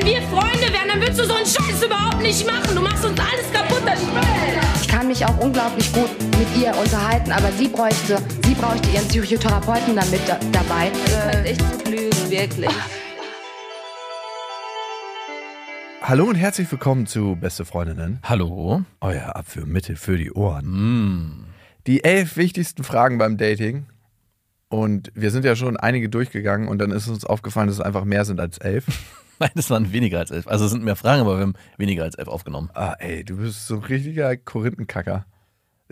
Wenn wir Freunde wären, dann würdest du so einen Scheiß überhaupt nicht machen. Du machst uns alles kaputt. Das Ich kann mich auch unglaublich gut mit ihr unterhalten, aber sie bräuchte, sie bräuchte ihren Psychotherapeuten dann mit da, dabei. könnte echt gut lügen, wirklich. Hallo und herzlich willkommen zu Beste Freundinnen, Hallo. euer Abführmittel für die Ohren. Mm. Die elf wichtigsten Fragen beim Dating. Und wir sind ja schon einige durchgegangen und dann ist uns aufgefallen, dass es einfach mehr sind als elf. Nein, das waren weniger als elf. Also es sind mehr Fragen, aber wir haben weniger als elf aufgenommen. Ah, ey, du bist so ein richtiger Korinthenkacker.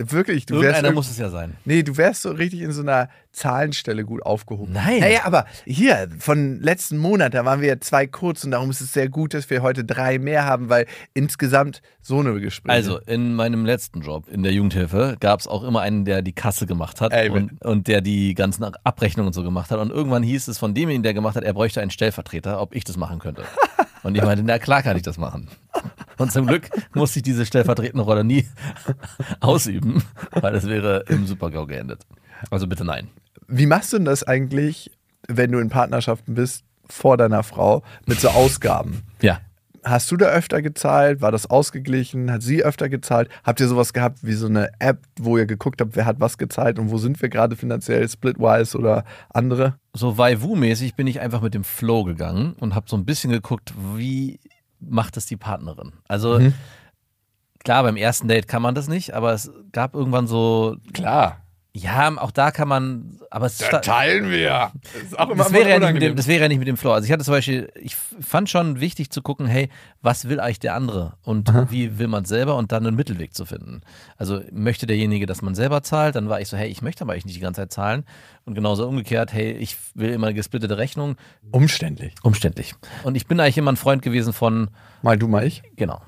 Wirklich, du wärst. Irgendeiner irg- muss es ja sein. Nee, du wärst so richtig in so einer Zahlenstelle gut aufgehoben. Nein. Naja, aber hier, von letzten Monat, da waren wir ja zwei kurz und darum ist es sehr gut, dass wir heute drei mehr haben, weil insgesamt so eine Gespräche. Also in meinem letzten Job in der Jugendhilfe gab es auch immer einen, der die Kasse gemacht hat und, und der die ganzen Abrechnungen und so gemacht hat. Und irgendwann hieß es von demjenigen, der gemacht hat, er bräuchte einen Stellvertreter, ob ich das machen könnte. Und ich meinte, na klar kann ich das machen. Und zum Glück musste ich diese stellvertretende Rolle nie ausüben, weil das wäre im Supergau geendet. Also bitte nein. Wie machst du denn das eigentlich, wenn du in Partnerschaften bist, vor deiner Frau, mit so Ausgaben? Hast du da öfter gezahlt? War das ausgeglichen? Hat sie öfter gezahlt? Habt ihr sowas gehabt wie so eine App, wo ihr geguckt habt, wer hat was gezahlt und wo sind wir gerade finanziell, Splitwise oder andere? so Waiwu-mäßig bin ich einfach mit dem Flow gegangen und habe so ein bisschen geguckt, wie macht es die Partnerin. Also Mhm. klar, beim ersten Date kann man das nicht, aber es gab irgendwann so, Klar. Ja, auch da kann man, aber es sta- teilen wir. Das ist auch das wäre, ja nicht mit dem, das wäre ja nicht mit dem Flow. Also ich hatte zum Beispiel, ich fand schon wichtig zu gucken, hey, was will eigentlich der andere und wie will man es selber und dann einen Mittelweg zu finden. Also möchte derjenige, dass man selber zahlt, dann war ich so, hey, ich möchte aber eigentlich nicht die ganze Zeit zahlen und genauso umgekehrt, hey, ich will immer eine gesplittete Rechnung. Umständlich. Umständlich. Und ich bin eigentlich immer ein Freund gewesen von, Mal du, mal ich. genau.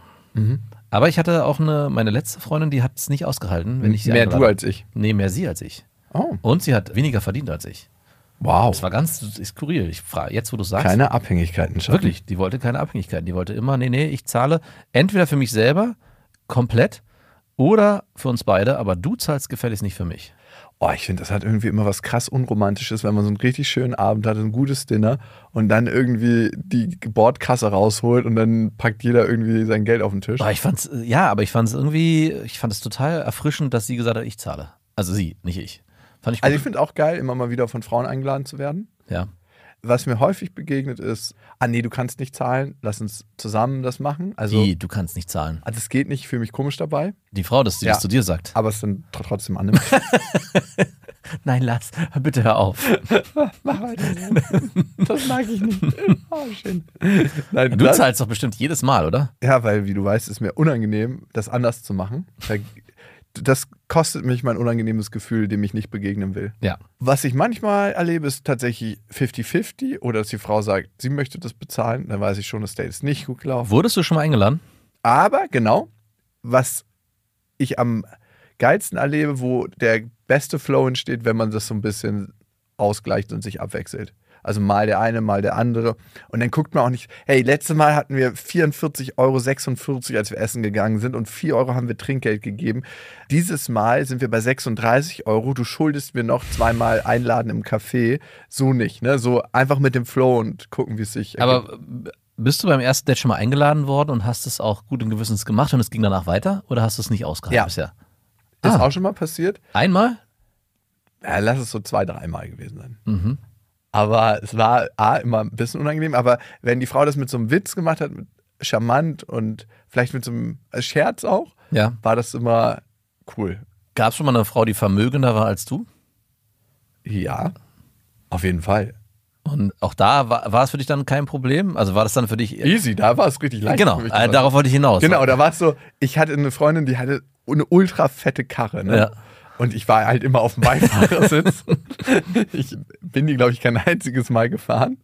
Aber ich hatte auch eine, meine letzte Freundin, die hat es nicht ausgehalten, wenn ich sie Mehr du als ich. Nee, mehr sie als ich. Oh, Und sie hat weniger verdient als ich. wow. Das war ganz skurril. Ich frage, jetzt wo du sagst. Keine Abhängigkeiten schaffen. Wirklich, die wollte keine Abhängigkeiten. Die wollte immer, nee, nee, ich zahle entweder für mich selber komplett oder für uns beide, aber du zahlst gefälligst nicht für mich. Oh, ich finde, das hat irgendwie immer was krass Unromantisches, wenn man so einen richtig schönen Abend hat, ein gutes Dinner und dann irgendwie die Bordkasse rausholt und dann packt jeder irgendwie sein Geld auf den Tisch. Aber ich fand's, äh, ja, aber ich fand es irgendwie, ich fand es total erfrischend, dass sie gesagt hat, ich zahle. Also sie, nicht ich. Fand ich gut. Also ich finde auch geil, immer mal wieder von Frauen eingeladen zu werden. ja. Was mir häufig begegnet ist, ah nee, du kannst nicht zahlen, lass uns zusammen das machen. Also, Die, du kannst nicht zahlen. also es geht nicht, ich fühle mich komisch dabei, Die Frau, dass sie Ja. das zu dir sagt. aber es dann tr- trotzdem annimmt. Nein, lass, bitte hör auf. Mach weiter. Das mag ich nicht. Oh, schön. Nein, Du das- zahlst doch bestimmt jedes Mal, oder? Ja, weil, wie du weißt, ist mir unangenehm, das anders zu machen. Da- Das kostet mich mein unangenehmes Gefühl, dem ich nicht begegnen will. Ja. Was ich manchmal erlebe, ist tatsächlich 50-50 oder dass die Frau sagt, sie möchte das bezahlen, dann weiß ich schon, das Date ist nicht gut gelaufen. Wurdest du schon mal eingeladen? Aber genau, was ich am geilsten erlebe, wo der beste Flow entsteht, wenn man das so ein bisschen ausgleicht und sich abwechselt. Also mal der eine, mal der andere. Und dann guckt man auch nicht, hey, letztes Mal hatten wir 44,46 Euro, als wir essen gegangen sind und 4 Euro haben wir Trinkgeld gegeben. Dieses Mal sind wir bei 36 Euro. Du schuldest mir noch zweimal einladen im Café. So nicht, ne? So einfach mit dem Flow und gucken, wie es sich. Aber bist du beim ersten Date schon mal eingeladen worden und hast es auch gut und gewissens gemacht und es ging danach weiter? Oder hast du es nicht ausgehalten Ja. bisher? ist ah. auch schon mal passiert. Einmal? Ja, lass es so zwei, dreimal gewesen sein. Mhm. Aber es war A, immer ein bisschen unangenehm, aber wenn die Frau das mit so einem Witz gemacht hat, mit charmant und vielleicht mit so einem Scherz auch, Ja. war das immer cool. Gab es schon mal eine Frau, die vermögender war als du? Ja, auf jeden Fall. Und auch da war, war es für dich dann kein Problem? Also war das dann für dich. Easy, da war es richtig leicht. genau, äh, darauf wollte ich hinaus. Genau, da war es so, ich hatte eine Freundin, die hatte eine ultra fette Karre. Ne? Ja. Und ich war halt immer auf dem Beifahrersitz. ich bin die, glaube ich, kein einziges Mal gefahren.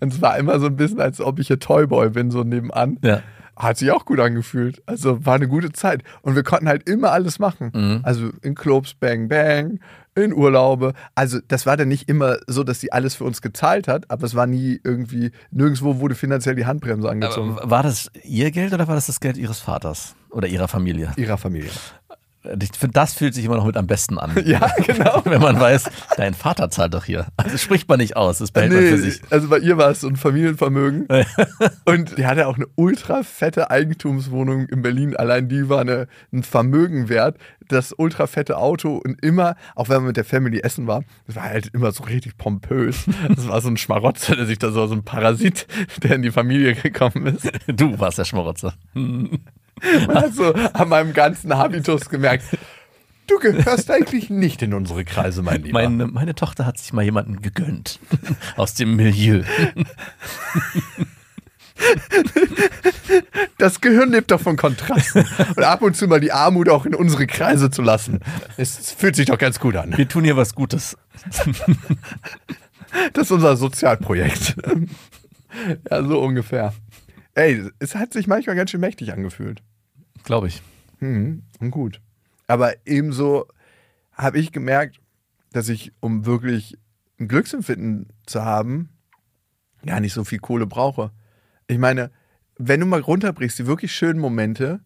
Und es war immer so ein bisschen, als ob ich ein Toyboy bin, so nebenan. Ja. Hat sich auch gut angefühlt. Also war eine gute Zeit. Und wir konnten halt immer alles machen. Mhm. Also in Clubs, Bang Bang, in Urlaube. Also das war dann nicht immer so, dass sie alles für uns gezahlt hat, aber es war nie irgendwie, nirgendwo wurde finanziell die Handbremse angezogen. Aber war das ihr Geld oder war das das Geld ihres Vaters oder ihrer Familie? ihrer Familie. Ich finde, das fühlt sich immer noch mit am besten an. Ja, genau. Wenn man weiß, dein Vater zahlt doch hier. Also spricht man nicht aus, das behält man für sich. also bei ihr war es so ein Familienvermögen. und die hatte auch eine ultra fette Eigentumswohnung in Berlin. Allein die war eine, ein Vermögen wert. Das ultra fette Auto und immer, auch wenn man mit der Family essen war, das war halt immer so richtig pompös. Das war so ein Schmarotzer, der sich da so, so ein Parasit, der in die Familie gekommen ist. Du warst der Schmarotzer. Man hat so an meinem ganzen Habitus gemerkt, du gehörst eigentlich nicht in unsere Kreise, mein Lieber. Meine, meine Tochter hat sich mal jemanden gegönnt. Aus dem Milieu. Das Gehirn lebt doch von Kontrasten. Und ab und zu mal die Armut auch in unsere Kreise zu lassen. Es fühlt sich doch ganz gut an. Wir tun hier was Gutes. Das ist unser Sozialprojekt. Ja, so ungefähr. Ey, es hat sich manchmal ganz schön mächtig angefühlt. Glaube ich. Und gut. Aber ebenso habe ich gemerkt, dass ich, um wirklich ein Glücksempfinden zu haben, gar nicht so viel Kohle brauche. Ich meine, wenn du mal runterbrichst, die wirklich schönen Momente,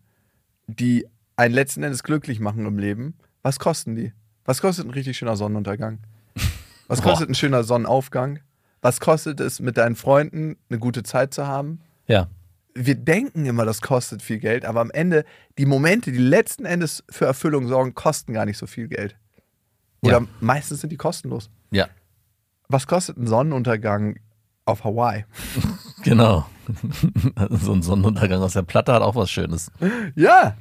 die einen letzten Endes glücklich machen im Leben, was kosten die? Was kostet ein richtig schöner Sonnenuntergang? Was Boah. kostet ein schöner Sonnenaufgang? Was kostet es, mit deinen Freunden eine gute Zeit zu haben? Ja. Wir denken immer, das kostet viel Geld, aber am Ende, die Momente, die letzten Endes für Erfüllung sorgen, kosten gar nicht so viel Geld. Oder Ja. meistens sind die kostenlos. Ja. Was kostet ein Sonnenuntergang auf Hawaii? Genau. so ein Sonnenuntergang aus der Platte hat auch was Schönes. Ja.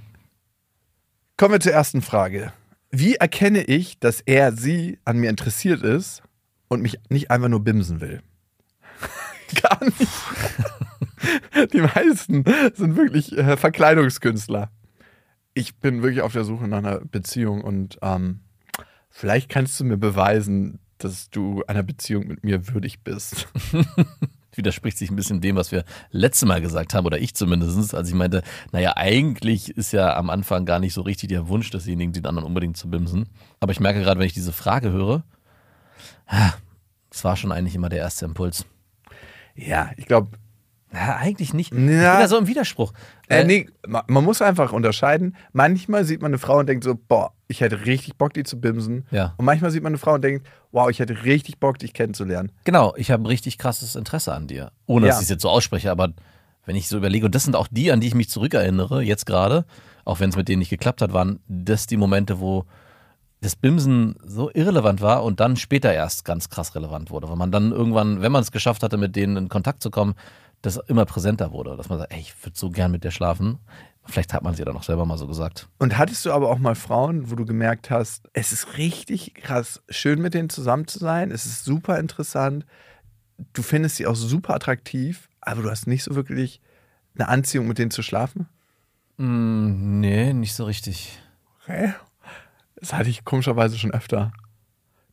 Kommen wir zur ersten Frage. Wie erkenne ich, dass er, sie an mir interessiert ist und mich nicht einfach nur bimsen will? Gar nicht. Die meisten sind wirklich äh, Verkleidungskünstler. Ich bin wirklich auf der Suche nach einer Beziehung und ähm, vielleicht kannst du mir beweisen, dass du einer Beziehung mit mir würdig bist. Widerspricht sich ein bisschen dem, was wir letztes Mal gesagt haben, oder ich zumindest, als ich meinte, naja, eigentlich ist ja am Anfang gar nicht so richtig der Wunsch desjenigen, den anderen unbedingt zu bimsen. Aber ich merke gerade, wenn ich diese Frage höre, ah, das war schon eigentlich immer der erste Impuls. Ja, ich glaube, Ja, eigentlich nicht. Ich Ja. bin da so im Widerspruch. Äh, nee, ma- man muss einfach unterscheiden. Manchmal sieht man eine Frau und denkt so, boah, ich hätte richtig Bock, die zu bimsen. Ja. Und manchmal sieht man eine Frau und denkt, wow, ich hätte richtig Bock, dich kennenzulernen. Genau, ich habe ein richtig krasses Interesse an dir. Ohne dass Ja. ich es jetzt so ausspreche, aber wenn ich so überlege, und das sind auch die, an die ich mich zurückerinnere, jetzt gerade, auch wenn es mit denen nicht geklappt hat, waren das die Momente, wo das Bimsen so irrelevant war und dann später erst ganz krass relevant wurde. Weil man dann irgendwann, wenn man es geschafft hatte, mit denen in Kontakt zu kommen, das immer präsenter wurde. Dass man sagt, ey, ich würde so gern mit dir schlafen. Vielleicht hat man sie dann auch selber mal so gesagt. Und hattest du aber auch mal Frauen, wo du gemerkt hast, es ist richtig krass schön, mit denen zusammen zu sein. Es ist super interessant. Du findest sie auch super attraktiv, aber du hast nicht so wirklich eine Anziehung, mit denen zu schlafen? Mm, nee, nicht so richtig. Okay. Das hatte ich komischerweise schon öfter.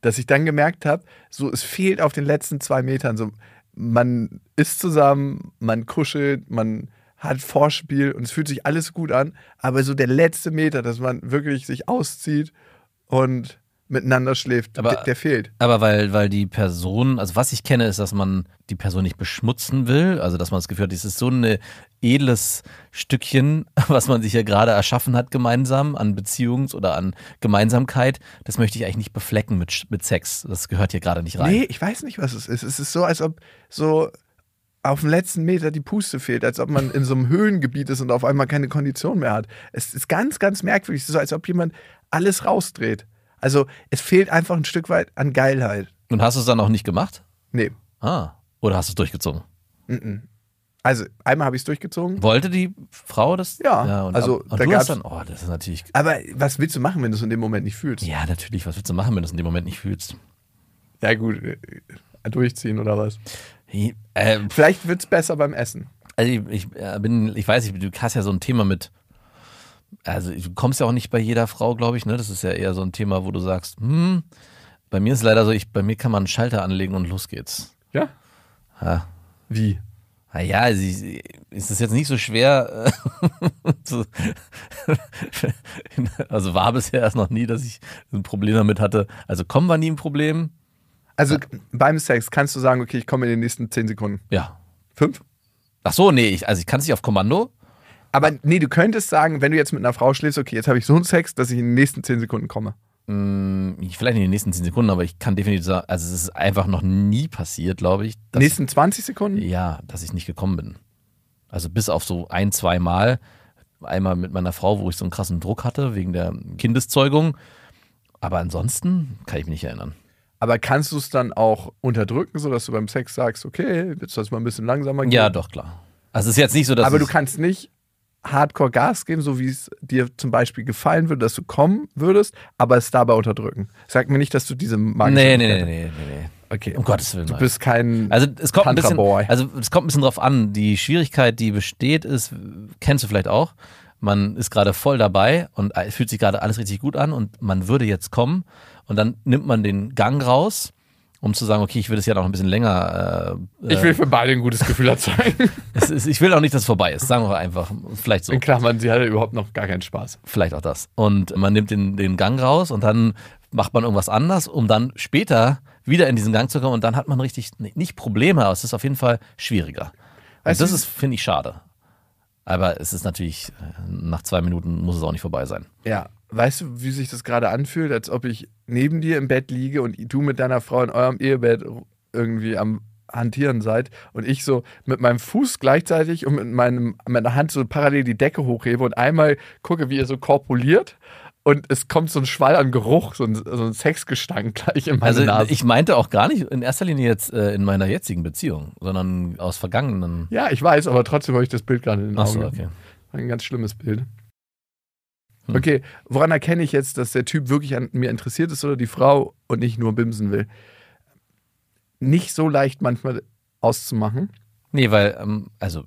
Dass ich dann gemerkt habe, so es fehlt auf den letzten zwei Metern. So, man ist zusammen, man kuschelt, man hat Vorspiel und es fühlt sich alles gut an, aber so der letzte Meter, dass man wirklich sich auszieht und miteinander schläft, Aber- der, der fehlt. Aber weil, weil die Person, also was ich kenne, ist, dass man die Person nicht beschmutzen will. Also, dass man das Gefühl hat, es ist so ein edles Stückchen, was man sich ja gerade erschaffen hat gemeinsam an Beziehungs- oder an Gemeinsamkeit. Das möchte ich eigentlich nicht beflecken mit, mit Sex. Das gehört hier gerade nicht rein. Nee, ich weiß nicht, was es ist. Es ist so, als ob so auf dem letzten Meter die Puste fehlt, als ob man in so einem Höhengebiet ist und auf einmal keine Kondition mehr hat. Es ist ganz, ganz merkwürdig. Es ist so, als ob jemand alles rausdreht. Also es fehlt einfach ein Stück weit an Geilheit. Und hast du es dann auch nicht gemacht? Nee. Ah. Oder hast du es durchgezogen? mhm. Also, einmal habe ich es durchgezogen. Wollte die Frau das? Ja, und, also, und da du hast dann, oh, das ist natürlich. Aber was willst du machen, wenn du es in dem Moment nicht fühlst? Ja, natürlich. Was willst du machen, wenn du es in dem Moment nicht fühlst? Ja, gut. äh, Durchziehen oder was? Äh, Vielleicht wird es besser beim Essen. Also ich, ich äh, bin, ich weiß nicht, du hast ja so ein Thema mit, also du kommst ja auch nicht bei jeder Frau, glaube ich, ne? Das ist ja eher so ein Thema, wo du sagst, hm, bei mir ist es leider so, ich, bei mir kann man einen Schalter anlegen und los geht's. Ja? Ja. Wie? Naja, ich- ist es jetzt nicht so schwer, äh, also war bisher erst noch nie, dass ich ein Problem damit hatte. Also kommen war nie ein Problem. Also beim Sex kannst du sagen, okay, ich komme in den nächsten 10 Sekunden. Ja. Fünf? Ach so, nee, ich, also ich kann es nicht auf Kommando. Aber nee, du könntest sagen, wenn du jetzt mit einer Frau schläfst, okay, jetzt habe ich so einen Sex, dass ich in den nächsten 10 Sekunden komme. Hm, Vielleicht in den nächsten 10 Sekunden, aber ich kann definitiv sagen, also es ist einfach noch nie passiert, glaube ich. dass- nächsten 20 Sekunden? Ja, dass ich nicht gekommen bin. Also bis auf so ein, zwei Mal. Einmal mit meiner Frau, wo ich so einen krassen Druck hatte wegen der Kindeszeugung. Aber ansonsten kann ich mich nicht erinnern. Aber kannst du es dann auch unterdrücken, sodass du beim Sex sagst, okay, jetzt soll es mal ein bisschen langsamer gehen? Ja, doch, klar. Also es ist jetzt nicht so, dass Aber du kannst nicht Hardcore Gas geben, so wie es dir zum Beispiel gefallen würde, dass du kommen würdest, aber es dabei unterdrücken. Sag mir nicht, dass du diese magische Nee, nee, nee, nee, nee, nee. Okay. Um Gottes Willen. Du bist kein Also es kommt ein bisschen, also es kommt ein bisschen drauf an. Die Schwierigkeit, die besteht, ist, kennst du vielleicht auch. Man ist gerade voll dabei und fühlt sich gerade alles richtig gut an und man würde jetzt kommen und dann nimmt man den Gang raus, um zu sagen, okay, ich will es ja noch ein bisschen länger. Äh, ich will für beide ein gutes Gefühl erzeugen. ist, ich will auch nicht, dass es vorbei ist. Sagen wir einfach, vielleicht so. In Klammern, sie hatte überhaupt noch gar keinen Spaß. Vielleicht auch das. Und man nimmt den, den Gang raus und dann macht man irgendwas anders, um dann später wieder in diesen Gang zu kommen und dann hat man richtig, nicht Probleme, aber es ist auf jeden Fall schwieriger. Und du, das ist, finde ich, schade. Aber es ist natürlich, äh, nach zwei Minuten muss es auch nicht vorbei sein. Ja. Weißt du, wie sich das gerade anfühlt, als ob ich neben dir im Bett liege und du mit deiner Frau in eurem Ehebett irgendwie am Hantieren seid und ich so mit meinem Fuß gleichzeitig und mit meinem, meiner Hand so parallel die Decke hochhebe und einmal gucke, wie ihr so korpuliert und es kommt so ein Schwall an Geruch, so ein, so ein Sexgestank gleich in meine Also Nase. ich meinte auch gar nicht in erster Linie jetzt äh, in meiner jetzigen Beziehung, sondern aus vergangenen. ja, ich weiß, aber trotzdem habe ich das Bild gerade in den Augen. okay. Ein ganz schlimmes Bild. Hm. Okay, woran erkenne ich jetzt, dass der Typ wirklich an mir interessiert ist oder die Frau und nicht nur bimsen will? Nicht so leicht manchmal auszumachen. Nee, weil, ähm, also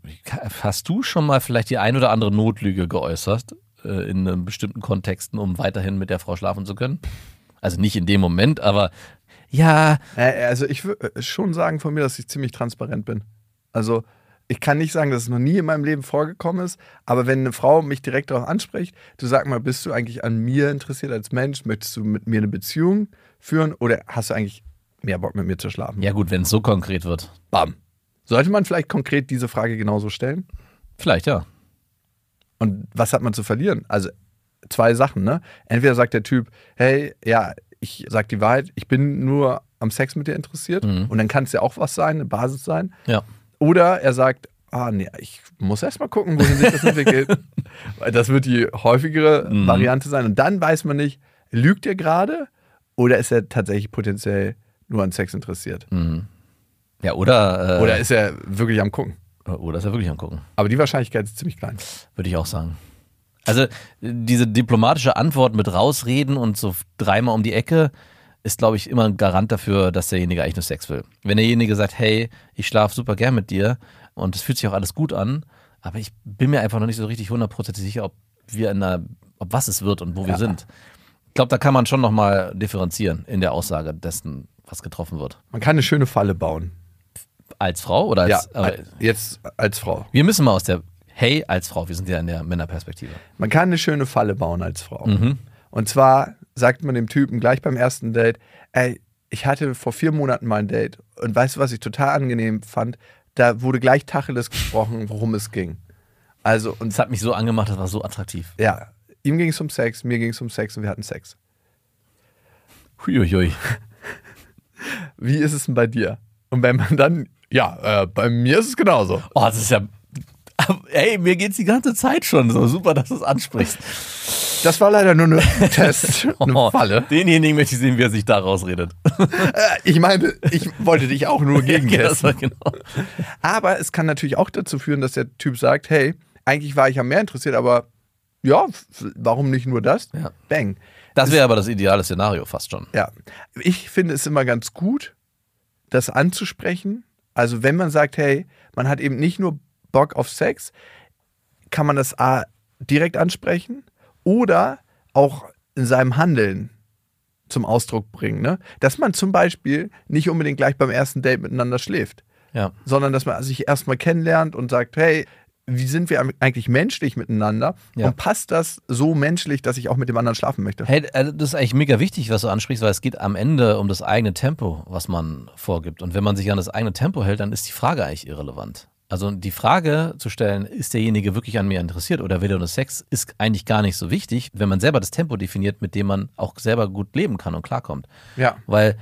hast du schon mal vielleicht die ein oder andere Notlüge geäußert äh, in ähm, bestimmten Kontexten, um weiterhin mit der Frau schlafen zu können? Also nicht in dem Moment, aber ja, Äh, Also ich würde schon sagen von mir, dass ich ziemlich transparent bin. Also ich kann nicht sagen, dass es noch nie in meinem Leben vorgekommen ist, aber wenn eine Frau mich direkt darauf anspricht, du sag mal, bist du eigentlich an mir interessiert als Mensch? Möchtest du mit mir eine Beziehung führen oder hast du eigentlich mehr Bock mit mir zu schlafen? ja gut, wenn es so konkret wird. Bam. Sollte man vielleicht konkret diese Frage genauso stellen? Vielleicht ja. Und was hat man zu verlieren? Also zwei Sachen, ne? Entweder sagt der Typ, hey, ja, ich sag die Wahrheit, ich bin nur am Sex mit dir interessiert Mhm. und dann kann es ja auch was sein, eine Basis sein. Ja. Oder er sagt, ah nee, ich muss erst mal gucken, wohin sich das entwickelt. Weil das wird die häufigere Mhm. Variante sein. Und dann weiß man nicht, lügt er gerade oder ist er tatsächlich potenziell nur an Sex interessiert? Mhm. Ja, oder, äh, Oder ist er wirklich am Gucken? oder ist er wirklich angucken? Aber die Wahrscheinlichkeit ist ziemlich klein. Würde ich auch sagen. Also diese diplomatische Antwort mit rausreden und so dreimal um die Ecke ist, glaube ich, immer ein Garant dafür, dass derjenige eigentlich nur Sex will. Wenn derjenige sagt, hey, ich schlafe super gern mit dir und es fühlt sich auch alles gut an, aber ich bin mir einfach noch nicht so richtig hundertprozentig sicher, ob wir in einer, ob was es wird und wo wir Ja. sind. Ich glaube, da kann man schon nochmal differenzieren in der Aussage dessen, was getroffen wird. Man kann eine schöne Falle bauen. Als Frau oder als. ja, aber jetzt als Frau. wir müssen mal aus der Hey als Frau, wir sind ja in der Männerperspektive. Man kann eine schöne Falle bauen als Frau. Mhm. Und zwar sagt man dem Typen gleich beim ersten Date, ey, ich hatte vor vier Monaten mal ein Date und weißt du, was ich total angenehm fand? Da wurde gleich Tacheles gesprochen, worum es ging. Also, und Das hat mich so angemacht, das war so attraktiv. ja, ihm ging es um Sex, mir ging es um Sex und wir hatten Sex. Huiuiui. Wie ist es denn bei dir? Und wenn man dann, ja, äh, bei mir ist es genauso. Oh, das ist ja. Ey, mir geht's die ganze Zeit schon so. Super, dass du es ansprichst. Das war leider nur ein Test, eine Oh, Falle. Denjenigen möchte ich sehen, wie er sich da rausredet. Äh, Ich meine, ich wollte dich auch nur Ja, das war gegentesten. genau. Aber es kann natürlich auch dazu führen, dass der Typ sagt, hey, eigentlich war ich am mehr interessiert, aber ja, warum nicht nur das? Ja. Bang. Das wäre aber das ideale Szenario fast schon. Ja, ich finde es immer ganz gut, das anzusprechen. Also wenn man sagt, hey, man hat eben nicht nur Bock auf Sex, kann man das A direkt ansprechen oder auch in seinem Handeln zum Ausdruck bringen. Ne? Dass man zum Beispiel nicht unbedingt gleich beim ersten Date miteinander schläft, Ja. sondern dass man sich erstmal kennenlernt und sagt, hey, wie sind wir eigentlich menschlich miteinander? Ja. Und passt das so menschlich, dass ich auch mit dem anderen schlafen möchte? Hey, äh, das ist eigentlich mega wichtig, was du ansprichst, weil es geht am Ende um das eigene Tempo, was man vorgibt. Und wenn man sich an das eigene Tempo hält, dann ist die Frage eigentlich irrelevant. Also die Frage zu stellen, ist derjenige wirklich an mir interessiert oder will er nur Sex, ist eigentlich gar nicht so wichtig, wenn man selber das Tempo definiert, mit dem man auch selber gut leben kann und klarkommt. Ja. Weil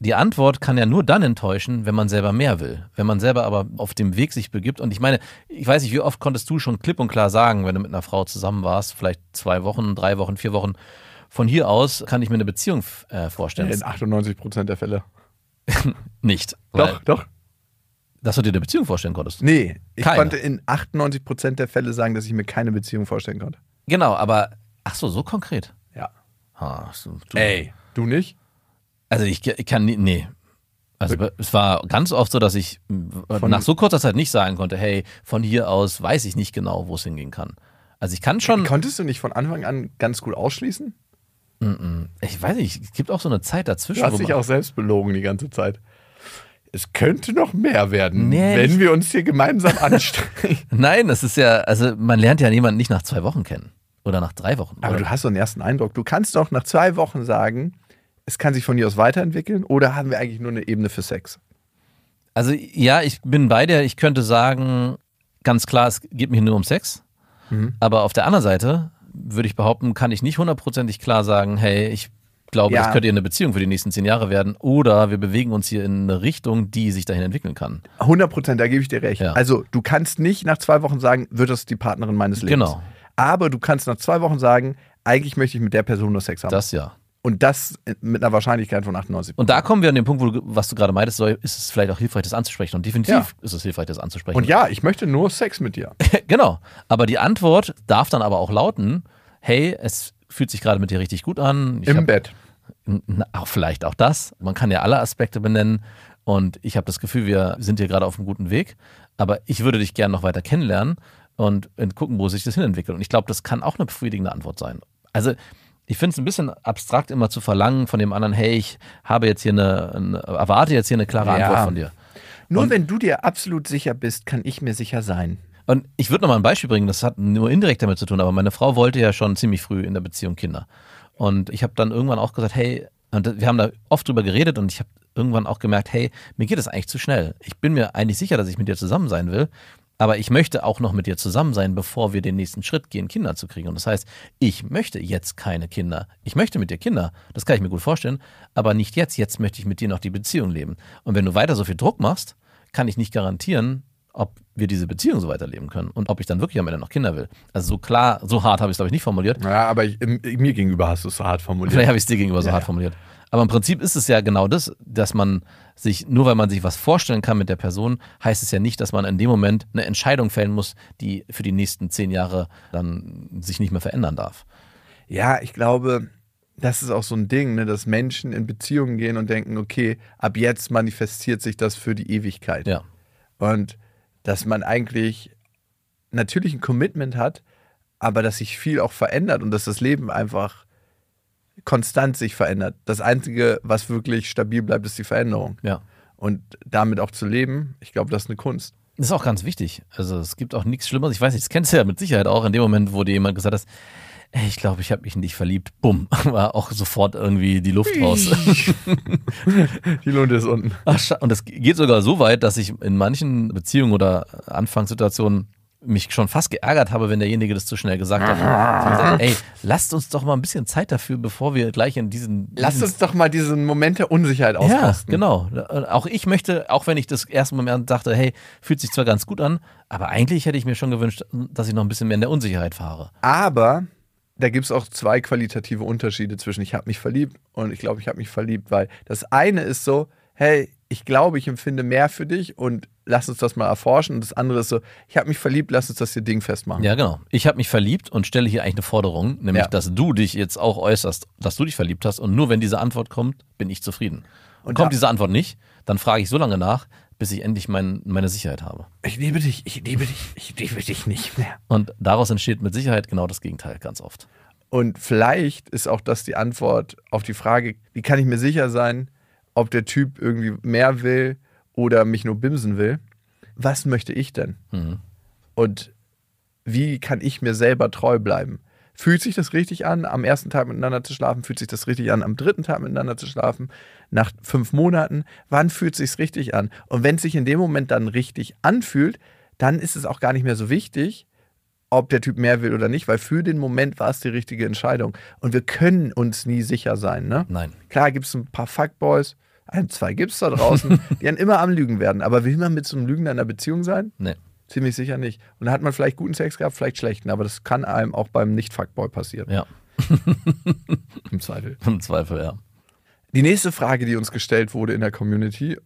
die Antwort kann ja nur dann enttäuschen, wenn man selber mehr will. Wenn man selber aber auf dem Weg sich begibt. Und ich meine, ich weiß nicht, wie oft konntest du schon klipp und klar sagen, wenn du mit einer Frau zusammen warst, vielleicht zwei Wochen, drei Wochen, vier Wochen, von hier aus kann ich mir eine Beziehung äh, vorstellen. In 98 Prozent der Fälle. Nicht. Doch, doch. Dass du dir eine Beziehung vorstellen konntest. Nee, ich Keine. konnte in 98 Prozent der Fälle sagen, dass ich mir keine Beziehung vorstellen konnte. Genau, aber ach so, so konkret. Ja. Ah, so, du, Ey, du nicht? Also ich, ich kann nie, nee. Also es war ganz oft so, dass ich äh, Von- nach so kurzer Zeit nicht sagen konnte, hey, von hier aus weiß ich nicht genau, wo es hingehen kann. Also ich kann schon, Konntest du nicht von Anfang an ganz gut ausschließen? ich weiß nicht, es gibt auch so eine Zeit dazwischen. Du hast dich auch selbst belogen die ganze Zeit. Es könnte noch mehr werden, Nee, wenn wir uns hier gemeinsam anstrengen. Nein, das ist ja, also man lernt ja jemanden nicht nach zwei Wochen kennen. Oder nach drei Wochen. Aber oder? du hast so einen ersten Eindruck. Du kannst doch nach zwei Wochen sagen, es kann sich von hier aus weiterentwickeln oder haben wir eigentlich nur eine Ebene für Sex? Also ja, ich bin bei dir. Ich könnte sagen, ganz klar, es geht mir nur um Sex. Mhm. Aber auf der anderen Seite würde ich behaupten, kann ich nicht hundertprozentig klar sagen, hey, ich glaube, Ja. das könnte eine Beziehung für die nächsten zehn Jahre werden. Oder wir bewegen uns hier in eine Richtung, die sich dahin entwickeln kann. 100 Prozent, da gebe ich dir recht. Ja. Also du kannst nicht nach zwei Wochen sagen, wird das die Partnerin meines Lebens. Genau. Aber du kannst nach zwei Wochen sagen, eigentlich möchte ich mit der Person nur Sex haben. Das ja. Und das mit einer Wahrscheinlichkeit von 98% Und da kommen wir an den Punkt, wo du, was du gerade meintest, ist es vielleicht auch hilfreich, das anzusprechen. Und definitiv Ja. ist es hilfreich, das anzusprechen. Und ja, ich möchte nur Sex mit dir. genau. Aber die Antwort darf dann aber auch lauten, hey, es fühlt sich gerade mit dir richtig gut an. Ich Im hab- Bett. Auch vielleicht auch das. Man kann ja alle Aspekte benennen. Und ich habe das Gefühl, wir sind hier gerade auf einem guten Weg. Aber ich würde dich gerne noch weiter kennenlernen und und gucken, wo sich das hinentwickelt. Und ich glaube, das kann auch eine befriedigende Antwort sein. Also ich finde es ein bisschen abstrakt, immer zu verlangen von dem anderen, hey, ich habe jetzt hier eine, eine erwarte jetzt hier eine klare Ja. Antwort von dir. Nur wenn du dir absolut sicher bist, kann ich mir sicher sein. Und ich würde noch mal ein Beispiel bringen, das hat nur indirekt damit zu tun, aber meine Frau wollte ja schon ziemlich früh in der Beziehung Kinder. Und ich habe dann irgendwann auch gesagt, hey, und wir haben da oft drüber geredet und ich habe irgendwann auch gemerkt, hey, mir geht es eigentlich zu schnell. Ich bin mir eigentlich sicher, dass ich mit dir zusammen sein will, aber ich möchte auch noch mit dir zusammen sein, bevor wir den nächsten Schritt gehen, Kinder zu kriegen. Und das heißt, ich möchte jetzt keine Kinder. Ich möchte mit dir Kinder, das kann ich mir gut vorstellen, aber nicht jetzt. Jetzt möchte ich mit dir noch die Beziehung leben. Und wenn du weiter so viel Druck machst, kann ich nicht garantieren, ob wir diese Beziehung so weiterleben können und ob ich dann wirklich am Ende noch Kinder will. Also so klar, so hart habe ich es, glaube ich, nicht formuliert. Ja, aber ich, mir gegenüber hast du es so hart formuliert. Vielleicht habe ich es dir gegenüber so Ja, hart formuliert. Aber im Prinzip ist es ja genau das, dass man sich, nur weil man sich was vorstellen kann mit der Person, heißt es ja nicht, dass man in dem Moment eine Entscheidung fällen muss, die für die nächsten zehn Jahre dann sich nicht mehr verändern darf. Ja, ich glaube, das ist auch so ein Ding, ne, dass Menschen in Beziehungen gehen und denken, okay, ab jetzt manifestiert sich das für die Ewigkeit. Ja. Und dass man eigentlich natürlich ein Commitment hat, aber dass sich viel auch verändert und dass das Leben einfach konstant sich verändert. Das Einzige, was wirklich stabil bleibt, ist die Veränderung. Ja. Und damit auch zu leben, ich glaube, das ist eine Kunst. Das ist auch ganz wichtig. Also es gibt auch nichts Schlimmeres. Ich weiß nicht, das kennst du ja mit Sicherheit auch in dem Moment, wo dir jemand gesagt hat, ich glaube, ich habe mich in dich verliebt. Bumm, war auch sofort irgendwie die Luft raus. Die Lunte ist unten. Ach, und es geht sogar so weit, dass ich in manchen Beziehungen oder Anfangssituationen mich schon fast geärgert habe, wenn derjenige das zu schnell gesagt hat. Gesagt, ey, lasst uns doch mal ein bisschen Zeit dafür, bevor wir gleich in diesen. Lass diesen uns doch mal diesen Moment der Unsicherheit ja, auskosten. genau. Auch ich möchte, auch wenn ich das erste Mal dachte, hey, fühlt sich zwar ganz gut an, aber eigentlich hätte ich mir schon gewünscht, dass ich noch ein bisschen mehr in der Unsicherheit fahre. Aber da gibt es auch zwei qualitative Unterschiede zwischen ich habe mich verliebt und ich glaube, ich habe mich verliebt, weil das eine ist so, hey, ich glaube, ich empfinde mehr für dich und lass uns das mal erforschen. Und das andere ist so, ich habe mich verliebt, lass uns das hier Ding festmachen. Ja, genau. Ich habe mich verliebt und stelle hier eigentlich eine Forderung, nämlich, Ja. dass du dich jetzt auch äußerst, dass du dich verliebt hast und nur wenn diese Antwort kommt, bin ich zufrieden. Und kommt da- diese Antwort nicht, dann frage ich so lange nach, bis ich endlich mein, meine Sicherheit habe. Ich liebe dich, ich liebe dich, ich liebe dich nicht mehr. Und daraus entsteht mit Sicherheit genau das Gegenteil ganz oft. Und vielleicht ist auch das die Antwort auf die Frage, wie kann ich mir sicher sein, ob der Typ irgendwie mehr will oder mich nur bimsen will. Was möchte ich denn? Mhm. Und wie kann ich mir selber treu bleiben? Fühlt sich das richtig an, am ersten Tag miteinander zu schlafen? Fühlt sich das richtig an, am dritten Tag miteinander zu schlafen? Nach fünf Monaten? Wann fühlt sich richtig an? Und wenn es sich in dem Moment dann richtig anfühlt, dann ist es auch gar nicht mehr so wichtig, ob der Typ mehr will oder nicht, weil für den Moment war es die richtige Entscheidung. Und wir können uns nie sicher sein. Ne? Nein. Klar gibt es ein paar Fuckboys, ein, zwei gibt es da draußen, die dann immer am Lügen werden. Aber will man mit so einem Lügner in einer Beziehung sein? Nee. Ziemlich sicher nicht. Und da hat man vielleicht guten Sex gehabt, vielleicht schlechten, aber das kann einem auch beim Nicht-Fuckboy passieren. Ja, Im Zweifel. im Zweifel, ja. Die nächste Frage, die uns gestellt wurde in der Community,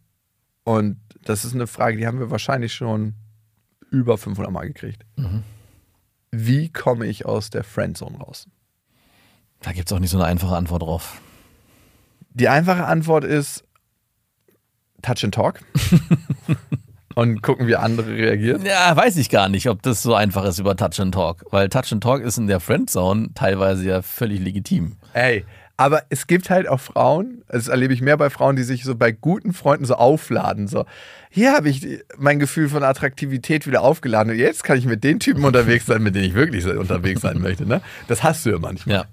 und das ist eine Frage, die haben wir wahrscheinlich schon über 500 Mal gekriegt. Wie komme ich aus der Friendzone raus? Da gibt es auch nicht so eine einfache Antwort drauf. Die einfache Antwort ist Touch and Talk. und gucken, wie andere reagieren. Ja, weiß ich gar nicht, ob das so einfach ist über Touch and Talk. Weil Touch and Talk ist in der Friendzone teilweise ja völlig legitim. Ey, aber es gibt halt auch Frauen, das erlebe ich mehr bei Frauen, die sich so bei guten Freunden so aufladen. So, hier habe ich mein Gefühl von Attraktivität wieder aufgeladen und jetzt kann ich mit den Typen unterwegs sein, mit denen ich wirklich unterwegs sein möchte. Ne? Das hast du ja manchmal. Ja.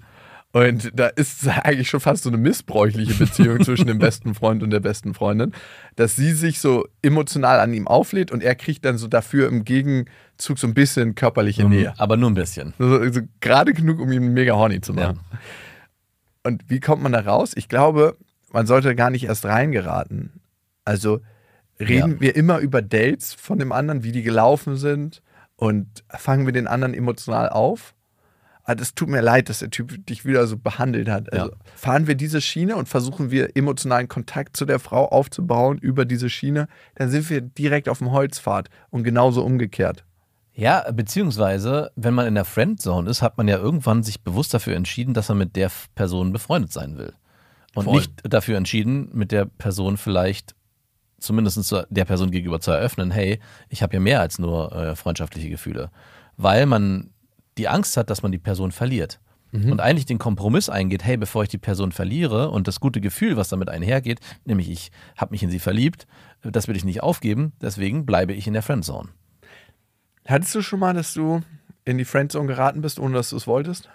Und da ist es eigentlich schon fast so eine missbräuchliche Beziehung zwischen dem besten Freund und der besten Freundin, dass sie sich so emotional an ihm auflädt und er kriegt dann so dafür im Gegenzug so ein bisschen körperliche Nähe. Aber nur ein bisschen. So, so gerade genug, um ihn mega horny zu machen. Und wie kommt man da raus? Ich glaube, man sollte gar nicht erst reingeraten. Also reden Ja. wir immer über Dates von dem anderen, wie die gelaufen sind und fangen wir den anderen emotional auf. Ah, das tut mir leid, dass der Typ dich wieder so behandelt hat. Also Ja. fahren wir diese Schiene und versuchen wir emotionalen Kontakt zu der Frau aufzubauen über diese Schiene, dann sind wir direkt auf dem Holzpfad und genauso umgekehrt. Ja, beziehungsweise, wenn man in der Friendzone ist, hat man ja irgendwann sich bewusst dafür entschieden, dass man mit der Person befreundet sein will. Und Voll. nicht dafür entschieden, mit der Person vielleicht zumindest zu- der Person gegenüber zu eröffnen, hey, ich habe ja mehr als nur äh, freundschaftliche Gefühle. Weil man die Angst hat, dass man die Person verliert. Und eigentlich den Kompromiss eingeht, hey, bevor ich die Person verliere und das gute Gefühl, was damit einhergeht, nämlich ich habe mich in sie verliebt, das will ich nicht aufgeben, deswegen bleibe ich in der Friendzone. Hattest du schon mal, dass du in die Friendzone geraten bist, ohne dass du es wolltest?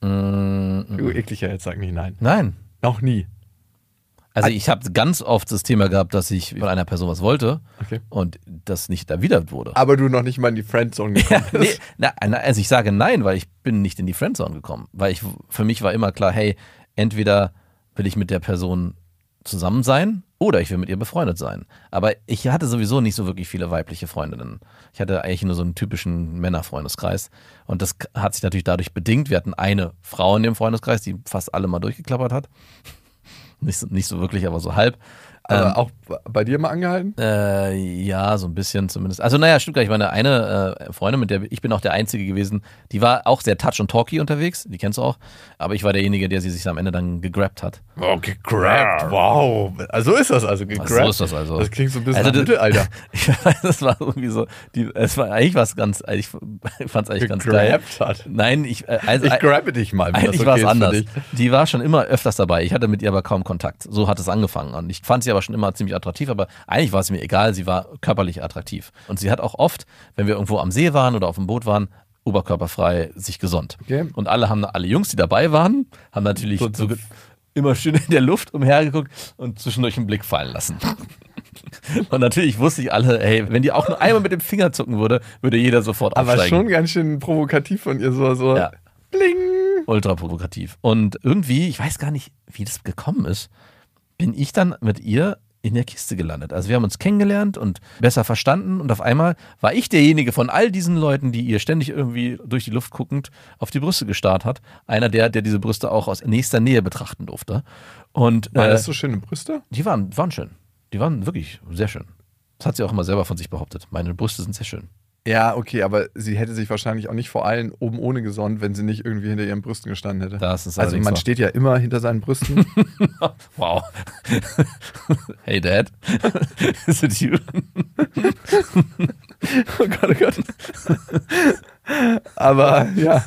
Du ekliger jetzt sag nicht nein. Nein. Noch nie. Also ich habe ganz oft das Thema gehabt, dass ich von einer Person was wollte Okay. und das nicht erwidert wurde. Aber du noch nicht mal in die Friendzone gekommen nee, bist. na, na, also ich sage nein, weil ich bin nicht in die Friendzone gekommen. Weil ich, für mich war immer klar, hey, entweder will ich mit der Person zusammen sein oder ich will mit ihr befreundet sein. Aber ich hatte sowieso nicht so wirklich viele weibliche Freundinnen. Ich hatte eigentlich nur so einen typischen Männerfreundeskreis. Und das hat sich natürlich dadurch bedingt. Wir hatten eine Frau in dem Freundeskreis, die fast alle mal durchgeklappert hat. Nicht so, nicht so wirklich, aber so halb. Aber Ähm, auch bei dir mal angehalten? äh, ja, so ein bisschen zumindest. Also naja, stimmt gar nicht. Meine eine äh, Freundin, mit der ich bin auch der Einzige gewesen, die war auch sehr touch und talky unterwegs, die kennst du auch. Aber ich war derjenige, der sie sich am Ende dann gegrabt hat. Oh, gegrabt. Wow. Also so ist das also, gegrabt. so ist das also. Das klingt so ein bisschen Also das- Mittelalter. Ich weiß, das war irgendwie so, die, es war eigentlich was ganz, ich fand es eigentlich ganz geil. Gegrabt hat. Nein, ich, äh, also, Ich grabbe dich mal. wenn das Eigentlich okay war es anders. Die war schon immer öfters dabei. Ich hatte mit ihr aber kaum Kontakt. So hat es angefangen. Und ich fand sie aber schon immer ziemlich attraktiv, aber eigentlich war es mir egal. Sie war körperlich attraktiv. Und sie hat auch oft, wenn wir irgendwo am See waren oder auf dem Boot waren, oberkörperfrei sich gesonnt. Okay. Und alle haben, alle Jungs, die dabei waren, haben natürlich So immer schön in der Luft umhergeguckt und zwischendurch einen Blick fallen lassen. Und natürlich wusste ich alle, hey, wenn die auch nur einmal mit dem Finger zucken würde, würde jeder sofort Aber aufsteigen. schon ganz schön provokativ von ihr, so, so Ja. bling. ultra provokativ. Und irgendwie, ich weiß gar nicht, wie das gekommen ist, bin ich dann mit ihr in der Kiste gelandet. Also wir haben uns kennengelernt und besser verstanden und auf einmal war ich derjenige von all diesen Leuten, die ihr ständig irgendwie durch die Luft guckend auf die Brüste gestarrt hat, einer der, der diese Brüste auch aus nächster Nähe betrachten durfte. Und Waren äh, das so schöne Brüste? die waren, waren schön. Die waren wirklich sehr schön. Das hat sie auch immer selber von sich behauptet. Meine Brüste sind sehr schön. Ja, okay, aber sie hätte sich wahrscheinlich auch nicht vor allen oben ohne gesonnt, wenn sie nicht irgendwie hinter ihren Brüsten gestanden hätte. Das ist also man wahr. steht ja immer hinter seinen Brüsten. Wow. hey Dad. Is it you? oh Gott, oh Gott. Aber ja,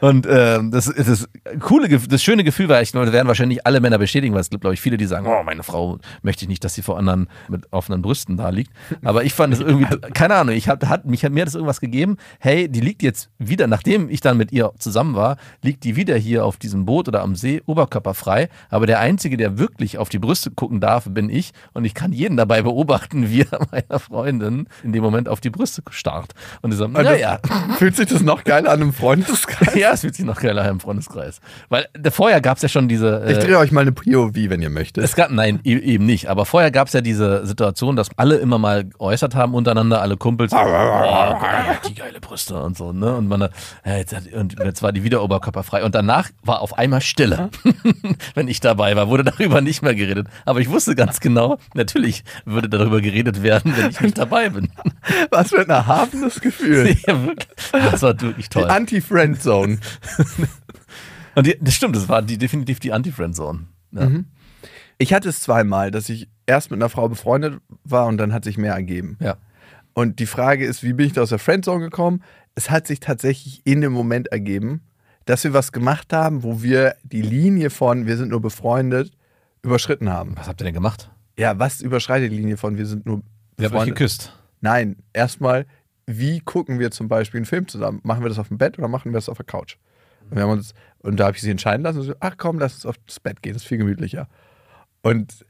Und ähm, das, das coole, das schöne Gefühl war, ich da werden wahrscheinlich alle Männer bestätigen, weil es gibt, glaube ich, viele, die sagen, oh, meine Frau möchte ich nicht, dass sie vor anderen mit offenen Brüsten da liegt. Aber ich fand es irgendwie, keine Ahnung, ich hab, hat, mich hat mir das irgendwas gegeben, hey, die liegt jetzt wieder, nachdem ich dann mit ihr zusammen war, liegt die wieder hier auf diesem Boot oder am See, oberkörperfrei. Aber der Einzige, der wirklich auf die Brüste gucken darf, bin ich. Und ich kann jeden dabei beobachten, wie er meiner Freundin in dem Moment auf die Brüste starrt. Und die sagen, Also, naja. Fühlt sich das noch geiler an im Freundeskreis? Ja, es fühlt sich noch geiler an im Freundeskreis. Weil äh, vorher gab es ja schon diese. Ich Äh, drehe euch mal eine POV, wenn ihr möchtet. es gab, nein, e- eben nicht. Aber vorher gab es ja diese Situation, dass alle immer mal geäußert haben untereinander, alle Kumpels. oh, die geile Brüste und so, ne? Und man, äh, jetzt, und jetzt war die wieder oberkörperfrei. Und danach war auf einmal Stille. Wenn ich dabei war, wurde darüber nicht mehr geredet. Aber ich wusste ganz genau, natürlich würde darüber geredet werden, wenn ich nicht dabei bin. Was für ein erhabenes Gefühl. ja. Das war wirklich Die toll. Anti-Friend-Zone. Und die, das stimmt, das war die, definitiv die Anti-Friend-Zone. Ja. Ich hatte es zweimal, dass ich erst mit einer Frau befreundet war und dann hat sich mehr ergeben. ja. Und die Frage ist, wie bin ich da aus der Friendzone gekommen? Es hat sich tatsächlich in dem Moment ergeben, dass wir was gemacht haben, wo wir die Linie von wir sind nur befreundet überschritten haben. Was habt ihr denn gemacht? Ja, was überschreitet die Linie von wir sind nur Wir haben euch befreundet? geküsst. Nein, erstmal, wie gucken wir zum Beispiel einen Film zusammen? Machen wir das auf dem Bett oder machen wir das auf der Couch? Und, wir haben uns, und da habe ich sie entscheiden lassen. Und so, ach komm, lass uns aufs Bett gehen, das ist viel gemütlicher. Und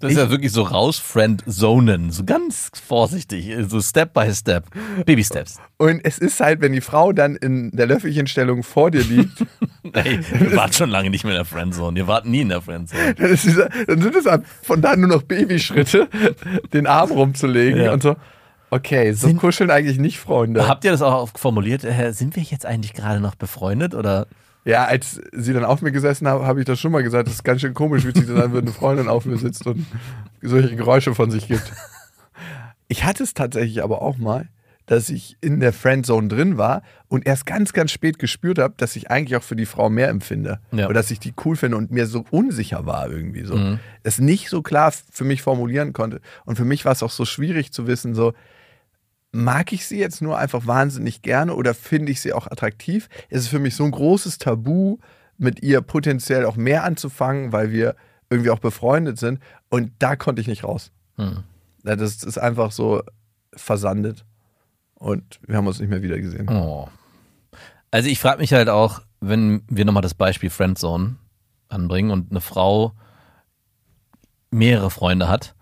Das ist Ich- ja wirklich so raus Friend-Zonen. So ganz vorsichtig. So Step by Step. Baby-Steps. Und es ist halt, wenn die Frau dann in der Löffelchenstellung vor dir liegt, Ey, ihr wart schon lange nicht mehr in der Friendzone. Ihr wart nie in der Friendzone. dann, dieser, dann sind es ab- von da nur noch Babyschritte, den Arm rumzulegen Ja. und so. Okay, so Sind- kuscheln eigentlich nicht Freunde. Habt ihr das auch formuliert? Äh, sind wir jetzt eigentlich gerade noch befreundet? Oder? Ja, als sie dann auf mir gesessen haben, habe ich das schon mal gesagt. Das ist ganz schön komisch, wie sich das an, wenn eine Freundin auf mir sitzt und solche Geräusche von sich gibt. Ich hatte es tatsächlich aber auch mal, dass ich in der Friendzone drin war und erst ganz, ganz spät gespürt habe, dass ich eigentlich auch für die Frau mehr empfinde. Ja. Oder dass ich die cool finde und mir so unsicher war irgendwie so. Mhm. Es nicht so klar für mich formulieren konnte. Und für mich war es auch so schwierig zu wissen, so, mag ich sie jetzt nur einfach wahnsinnig gerne oder finde ich sie auch attraktiv? Es ist für mich so ein großes Tabu, mit ihr potenziell auch mehr anzufangen, weil wir irgendwie auch befreundet sind. Und da konnte ich nicht raus. Hm. Das ist einfach so versandet. Und wir haben uns nicht mehr wieder gesehen. Oh. Also ich frage mich halt auch, wenn wir nochmal das Beispiel Friendzone anbringen und eine Frau mehrere Freunde hat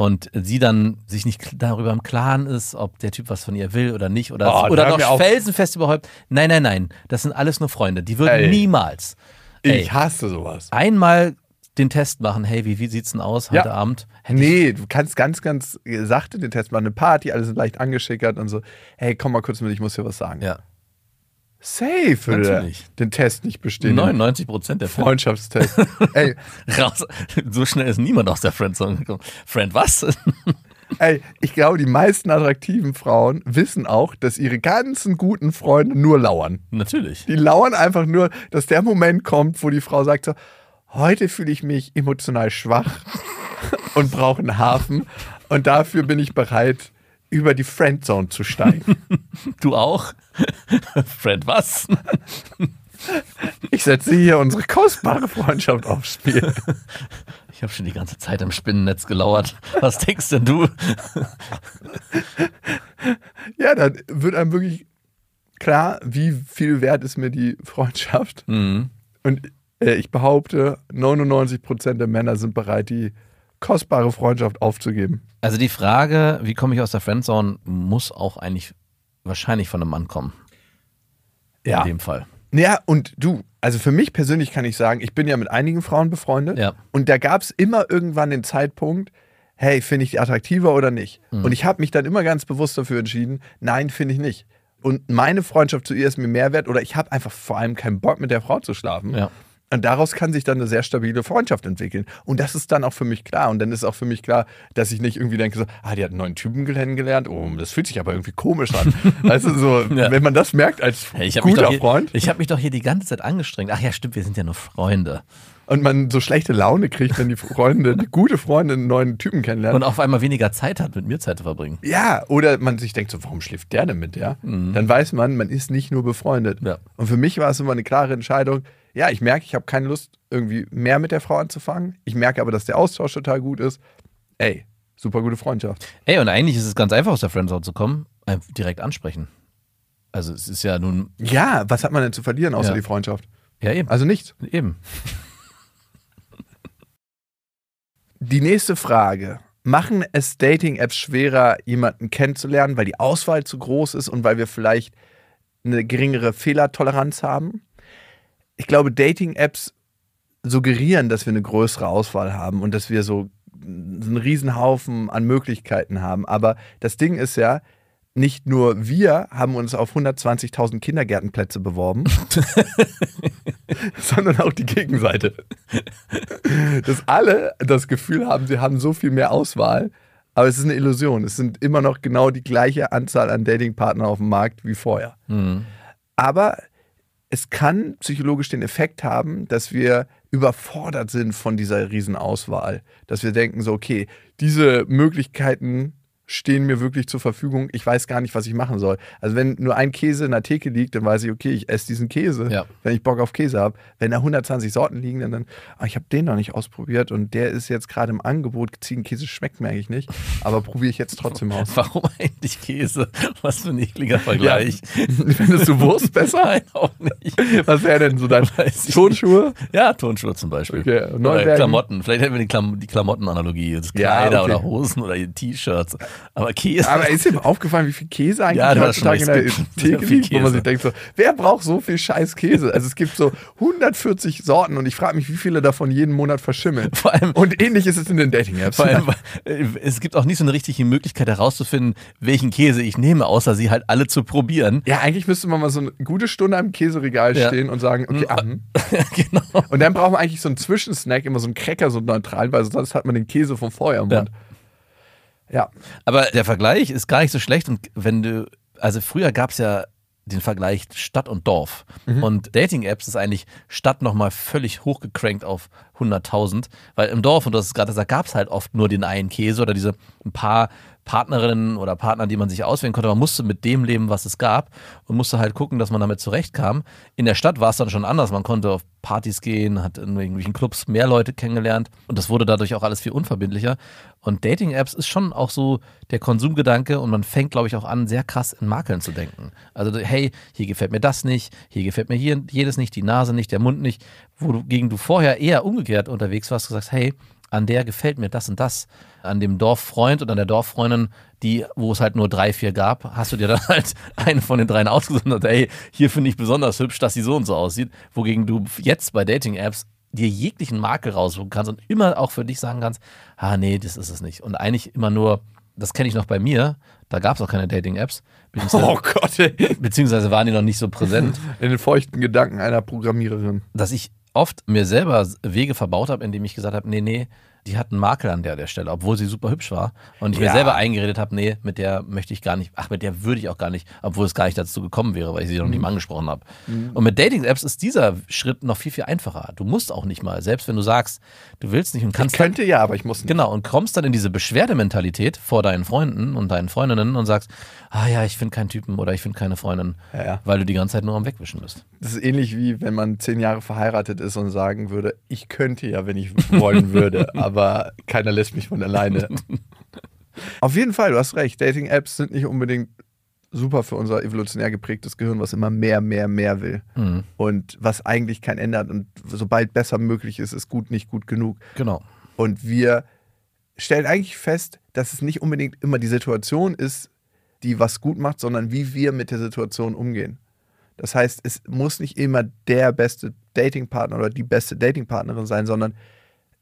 und sie dann sich nicht darüber im Klaren ist, ob der Typ was von ihr will oder nicht oder, Oh, oder noch felsenfest überhaupt. Nein, nein, nein, das sind alles nur Freunde. Die würden Ey. niemals ey, Ich hasse sowas. einmal den Test machen. Hey, wie, wie sieht's denn aus heute Ja. Abend? Hätte ich- Nee, du kannst ganz, ganz sachte den Test machen. Eine Party, alle sind leicht angeschickert und so. Hey, komm mal kurz mit, ich muss dir was sagen. Ja, Safe Natürlich. den Test nicht bestehen. 99 Prozent der Fälle. Freundschaftstest. Ey, Raus. So schnell ist niemand aus der Friendzone gekommen. Friend, was? ey, ich glaube, die meisten attraktiven Frauen wissen auch, dass ihre ganzen guten Freunde nur lauern. Natürlich. Die lauern einfach nur, dass der Moment kommt, wo die Frau sagt so, heute fühle ich mich emotional schwach und brauche einen Hafen und dafür bin ich bereit, über die Friendzone zu steigen. Du auch? Friend, was? Ich setze hier unsere kostbare Freundschaft aufs Spiel. Ich habe schon die ganze Zeit im Spinnennetz gelauert. Was denkst denn du? Ja, dann wird einem wirklich klar, wie viel wert ist mir die Freundschaft. Mhm. Und äh, ich behaupte, 99% der Männer sind bereit, die kostbare Freundschaft aufzugeben. Also die Frage, wie komme ich aus der Friendzone, muss auch eigentlich wahrscheinlich von einem Mann kommen. In dem Fall. Ja, und du, Also für mich persönlich kann ich sagen, ich bin ja mit einigen Frauen befreundet Ja. und da gab es immer irgendwann den Zeitpunkt, hey, finde ich die attraktiver oder nicht? Mhm. Und ich habe mich dann immer ganz bewusst dafür entschieden, nein, finde ich nicht. Und meine Freundschaft zu ihr ist mir mehr wert oder ich habe einfach vor allem keinen Bock mit der Frau zu schlafen. Ja. Und daraus kann sich dann eine sehr stabile Freundschaft entwickeln. Und das ist dann auch für mich klar. Und dann ist auch für mich klar, dass ich nicht irgendwie denke, so, ah, die hat einen neuen Typen kennengelernt. Oh, das fühlt sich aber irgendwie komisch an. weißt du, so, Ja. wenn man das merkt als Hey, habe guter hier- Freund ich hab mich doch hier die ganze Zeit angestrengt. Ach ja, stimmt, wir sind ja nur Freunde. und man so schlechte Laune kriegt, wenn die Freunde, die gute Freunde einen neuen Typen kennenlernen. Und auf einmal weniger Zeit hat, mit mir Zeit zu verbringen. ja, oder man sich denkt so, warum schläft der denn mit der? Dann weiß man, man ist nicht nur befreundet. Mhm. Ja. Und für mich war es immer eine klare Entscheidung. Ja, ich merke, ich habe keine Lust, irgendwie mehr mit der Frau anzufangen. Ich merke aber, dass der Austausch total gut ist. Ey, super gute Freundschaft. Ey, und eigentlich ist es ganz einfach, aus der Friendzone zu kommen. Einfach direkt ansprechen. Also es ist ja nun, Ja, was hat man denn zu verlieren außer Ja. die Freundschaft? ja eben, Also nichts. eben. Die nächste Frage. Machen es Dating-Apps schwerer, jemanden kennenzulernen, weil die Auswahl zu groß ist und weil wir vielleicht eine geringere Fehlertoleranz haben? Ich glaube, Dating-Apps suggerieren, dass wir eine größere Auswahl haben und dass wir so einen Riesenhaufen an Möglichkeiten haben. Aber das Ding ist ja, nicht nur wir haben uns auf 120.000 Kindergärtenplätze beworben, sondern auch die Gegenseite. Dass alle das Gefühl haben, sie haben so viel mehr Auswahl, aber es ist eine Illusion. Es sind immer noch genau die gleiche Anzahl an Datingpartnern auf dem Markt wie vorher. Mhm. Aber es kann psychologisch den Effekt haben, dass wir überfordert sind von dieser Riesenauswahl. Dass wir denken so, okay, diese Möglichkeiten stehen mir wirklich zur Verfügung. Ich weiß gar nicht, was ich machen soll. Also wenn nur ein Käse in der Theke liegt, dann weiß ich, okay, ich esse diesen Käse, Ja. wenn ich Bock auf Käse habe. Wenn da 120 Sorten liegen, dann, dann ah, ich habe den noch nicht ausprobiert und der ist jetzt gerade im Angebot. Ziegenkäse schmeckt mir eigentlich nicht, aber probiere ich jetzt trotzdem aus. Warum eigentlich Käse? Was für ein ekliger Vergleich. Findest du Wurst besser? Nein, auch nicht. Was wäre denn so dein Tonschuhe? Ja, Tonschuhe zum Beispiel. Okay, oder? Klamotten. Vielleicht hätten wir die, Klam die Klamottenanalogie. Das Ja, Kleider okay. oder Hosen oder T-Shirts. Aber Käse. Aber ist dir aufgefallen, wie viel Käse eigentlich Ja, heutzutage in der Theke liegt, wo man sich denkt so, wer braucht so viel scheiß Käse? Also es gibt so 140 Sorten und ich frage mich, wie viele davon jeden Monat verschimmeln. Vor allem- und ähnlich ist es in den Dating-Apps. Vor allem, äh, es gibt auch nicht so eine richtige Möglichkeit herauszufinden, welchen Käse ich nehme, außer sie halt alle zu probieren. Ja, eigentlich müsste man mal so eine gute Stunde am Käseregal Ja. stehen und sagen, okay, ah, hm. genau. Und dann braucht man eigentlich so einen Zwischensnack, immer so einen Cracker, so neutral, weil sonst hat man den Käse von vorher im. Mund. Ja. Aber der Vergleich ist gar nicht so schlecht. Und wenn du, also früher gab es ja den Vergleich Stadt und Dorf. Und Dating-Apps ist eigentlich Stadt nochmal völlig hochgecrankt auf 100.000. Weil im Dorf, und das ist gerade, da gab es halt oft nur den einen Käse oder diese ein paar Partnerinnen oder Partner, die man sich auswählen konnte. Man musste mit dem leben, was es gab und musste halt gucken, dass man damit zurechtkam. In der Stadt war es dann schon anders. Man konnte auf Partys gehen, hat in irgendwelchen Clubs mehr Leute kennengelernt und das wurde dadurch auch alles viel unverbindlicher. Und Dating-Apps ist schon auch so der Konsumgedanke und man fängt, glaube ich, auch an, sehr krass in Makeln zu denken. Also, hey, hier gefällt mir das nicht, hier gefällt mir hier jedes nicht, die Nase nicht, der Mund nicht, wogegen du vorher eher umgekehrt unterwegs warst, du sagst, hey, an der gefällt mir das und das. An dem Dorffreund und an der Dorffreundin, die, wo es halt nur drei, vier gab, hast du dir dann halt eine von den dreien ausgesucht und hey, hier finde ich besonders hübsch, dass sie so und so aussieht. Wogegen du jetzt bei Dating-Apps dir jeglichen Makel raussuchen kannst und immer auch für dich sagen kannst, ah nee, das ist es nicht. Und eigentlich immer nur, das kenne ich noch bei mir, da gab es auch keine Dating-Apps, Oh Gott, ey. beziehungsweise waren die noch nicht so präsent. In den feuchten Gedanken einer Programmiererin. dass ich oft mir selber Wege verbaut habe, indem ich gesagt habe, nee, nee, die hat einen Makel an der, der Stelle, obwohl sie super hübsch war. Und ich Ja. mir selber eingeredet habe, nee, mit der möchte ich gar nicht, ach, mit der würde ich auch gar nicht, obwohl es gar nicht dazu gekommen wäre, weil ich sie noch Mhm. nicht mal angesprochen habe. Und mit Dating-Apps ist dieser Schritt noch viel, viel einfacher. Du musst auch nicht mal, selbst wenn du sagst, du willst nicht und Ich kannst könnte ja, aber ich muss nicht. Genau, und kommst dann in diese Beschwerdementalität vor deinen Freunden und deinen Freundinnen und sagst, ah ja, ich finde keinen Typen oder ich finde keine Freundin, Ja, ja. weil du die ganze Zeit nur am Wegwischen bist. Das ist ähnlich wie wenn man zehn Jahre verheiratet ist und sagen würde, ich könnte ja, wenn ich wollen würde, aber keiner lässt mich von alleine. Auf jeden Fall, du hast recht. Dating-Apps sind nicht unbedingt super für unser evolutionär geprägtes Gehirn, was immer mehr, mehr, mehr will. Mhm. Und was eigentlich kein Ende hat. Und sobald besser möglich ist, ist gut nicht gut genug. Genau. Und wir stellen eigentlich fest, dass es nicht unbedingt immer die Situation ist, die was gut macht, sondern wie wir mit der Situation umgehen. Das heißt, es muss nicht immer der beste Datingpartner oder die beste Datingpartnerin sein, sondern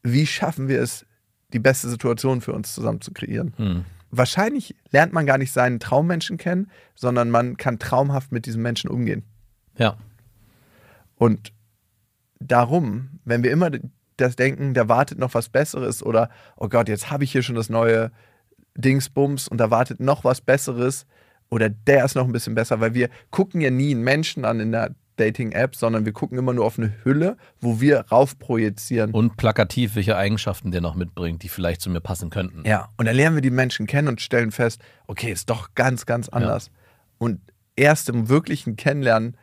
wie schaffen wir es, die beste Situation für uns zusammen zu kreieren? Hm. Wahrscheinlich lernt man gar nicht seinen Traummenschen kennen, sondern man kann traumhaft mit diesem Menschen umgehen. Ja. Und darum, wenn wir immer das denken, da wartet noch was Besseres oder, oh Gott, jetzt habe ich hier schon das neue Dingsbums und da wartet noch was Besseres oder der ist noch ein bisschen besser, weil wir gucken ja nie einen Menschen an in der Dating-App, sondern wir gucken immer nur auf eine Hülle, wo wir raufprojizieren. Und plakativ, welche Eigenschaften der noch mitbringt, die vielleicht zu mir passen könnten. Ja, und dann lernen wir die Menschen kennen und stellen fest, okay, ist doch ganz, ganz anders. Und erst im wirklichen Kennenlernen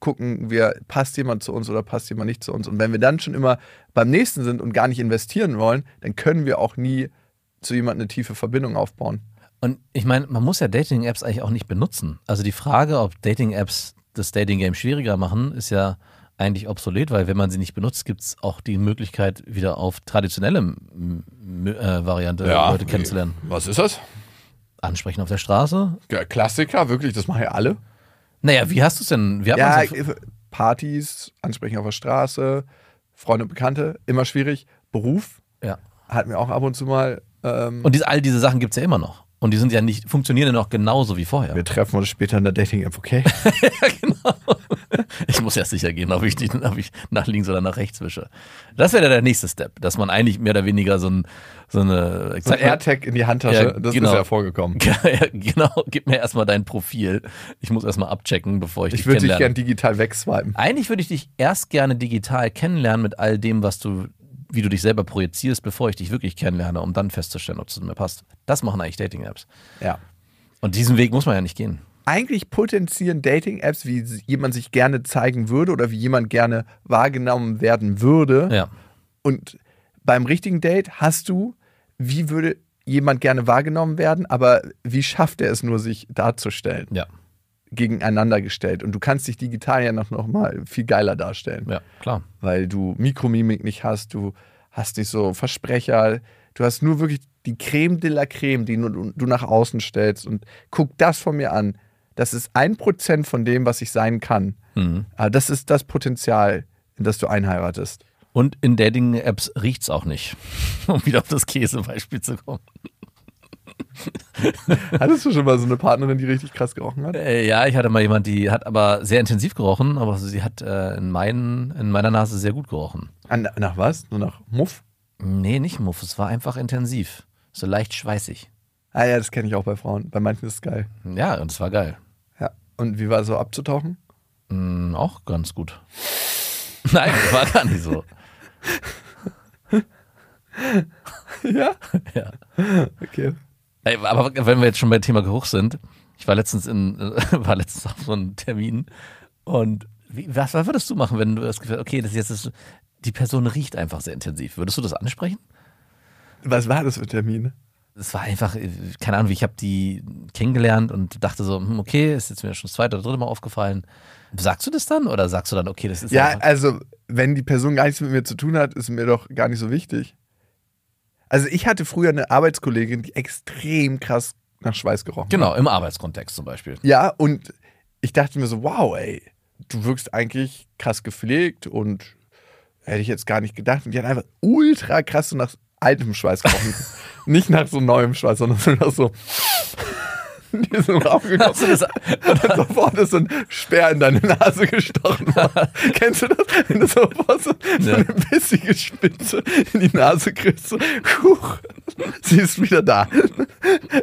gucken wir, passt jemand zu uns oder passt jemand nicht zu uns. Und wenn wir dann schon immer beim nächsten sind und gar nicht investieren wollen, dann können wir auch nie zu jemandem eine tiefe Verbindung aufbauen. Und ich meine, man muss ja Dating-Apps eigentlich auch nicht benutzen. Also die Frage, ob Dating-Apps das Dating-Game schwieriger machen, ist ja eigentlich obsolet, weil wenn man sie nicht benutzt, gibt es auch die Möglichkeit, wieder auf traditionelle äh, Variante Leute kennenzulernen. Was ist das? Ansprechen auf der Straße? Ja, Klassiker, wirklich, das machen ja alle. Naja, wie hast du es denn? Wie hat Ja, Partys, Ansprechen auf der Straße, Freunde und Bekannte, immer schwierig. Beruf ja. hatten wir auch ab und zu mal. Ähm, Und diese, all diese Sachen gibt es ja immer noch. Und die sind ja nicht, funktionieren ja noch genauso wie vorher. wir treffen uns später in der Dating-App, okay? Ja, genau. Ich muss erst sicher gehen, ob ich, die, ob ich nach links oder nach rechts wische. Das wäre der nächste Step, dass man eigentlich mehr oder weniger so, ein, so eine. So ein AirTag in die Handtasche, Ja, das genau. ist ja vorgekommen. Ja, genau, gib mir erstmal dein Profil. Ich muss erstmal abchecken, bevor ich, Ich dich würde dich kennenlerne. gern digital wegswipen. Eigentlich würde ich dich erst gerne digital kennenlernen mit all dem, was du, wie du dich selber projizierst, bevor ich dich wirklich kennenlerne, um dann festzustellen, ob es zu mir passt. Das machen eigentlich Dating-Apps. Ja. Und diesen Weg muss man ja nicht gehen. Eigentlich potenzieren Dating-Apps, wie jemand sich gerne zeigen würde oder wie jemand gerne wahrgenommen werden würde. Ja. Und beim richtigen Date hast du, wie würde jemand gerne wahrgenommen werden, aber wie schafft er es nur, sich darzustellen? Ja. Gegeneinander gestellt. Und du kannst dich digital ja noch, noch mal viel geiler darstellen. Ja, klar. Weil du Mikromimik nicht hast, du hast nicht so Versprecher, du hast nur wirklich die Creme de la Creme, die du nach außen stellst. Und guck das von mir an. Das ist ein Prozent von dem, was ich sein kann. Mhm. Das ist das Potenzial, in das du einheiratest. Und in Dating-Apps riecht es auch nicht. Um wieder auf das Käsebeispiel zu kommen. Hattest du schon mal so eine Partnerin, die richtig krass gerochen hat? Äh, ja, ich hatte mal jemand, die hat aber sehr intensiv gerochen, aber sie hat äh, in, meinen, in meiner Nase sehr gut gerochen. An, nach was? Nur nach Muff? Nee, nicht Muff, es war einfach intensiv. So leicht schweißig. Ah ja, das kenne ich auch bei Frauen. Bei manchen ist es geil. Ja, und es war geil. Ja. Und wie war es so abzutauchen? Mm, auch ganz gut. Nein, war gar nicht so. ja? Ja. Okay. Ey, aber wenn wir jetzt schon beim Thema Geruch sind, ich war letztens in, war letztens auf so einem Termin und wie, was, was würdest du machen, wenn du das Gefühl, okay, das ist jetzt das, die Person riecht einfach sehr intensiv. Würdest du das ansprechen? Was war das für Termine? Es war einfach, äh, keine Ahnung, ich habe die kennengelernt und dachte so, hm, okay, ist jetzt mir schon das zweite oder dritte Mal aufgefallen. Sagst du das dann oder sagst du dann, okay, das ist Ja, also, wenn die Person gar nichts mit mir zu tun hat, ist mir doch gar nicht so wichtig. Also, ich hatte früher eine Arbeitskollegin, die extrem krass nach Schweiß gerochen hat. genau, im Arbeitskontext zum Beispiel. Ja, und ich dachte mir so, wow, ey, du wirkst eigentlich krass gepflegt und hätte ich jetzt gar nicht gedacht. Und die hat einfach ultra krass so nach altem Schweiß gerochen. nicht nach so neuem Schweiß, sondern so nach so. Die ist im Raum gekommen und dann sofort ist so ein Speer in deine Nase gestochen worden. Kennst du das? Wenn du sofort so, so Ja. eine bissige Spitze in die Nase kriegst, so, huch, sie ist wieder da.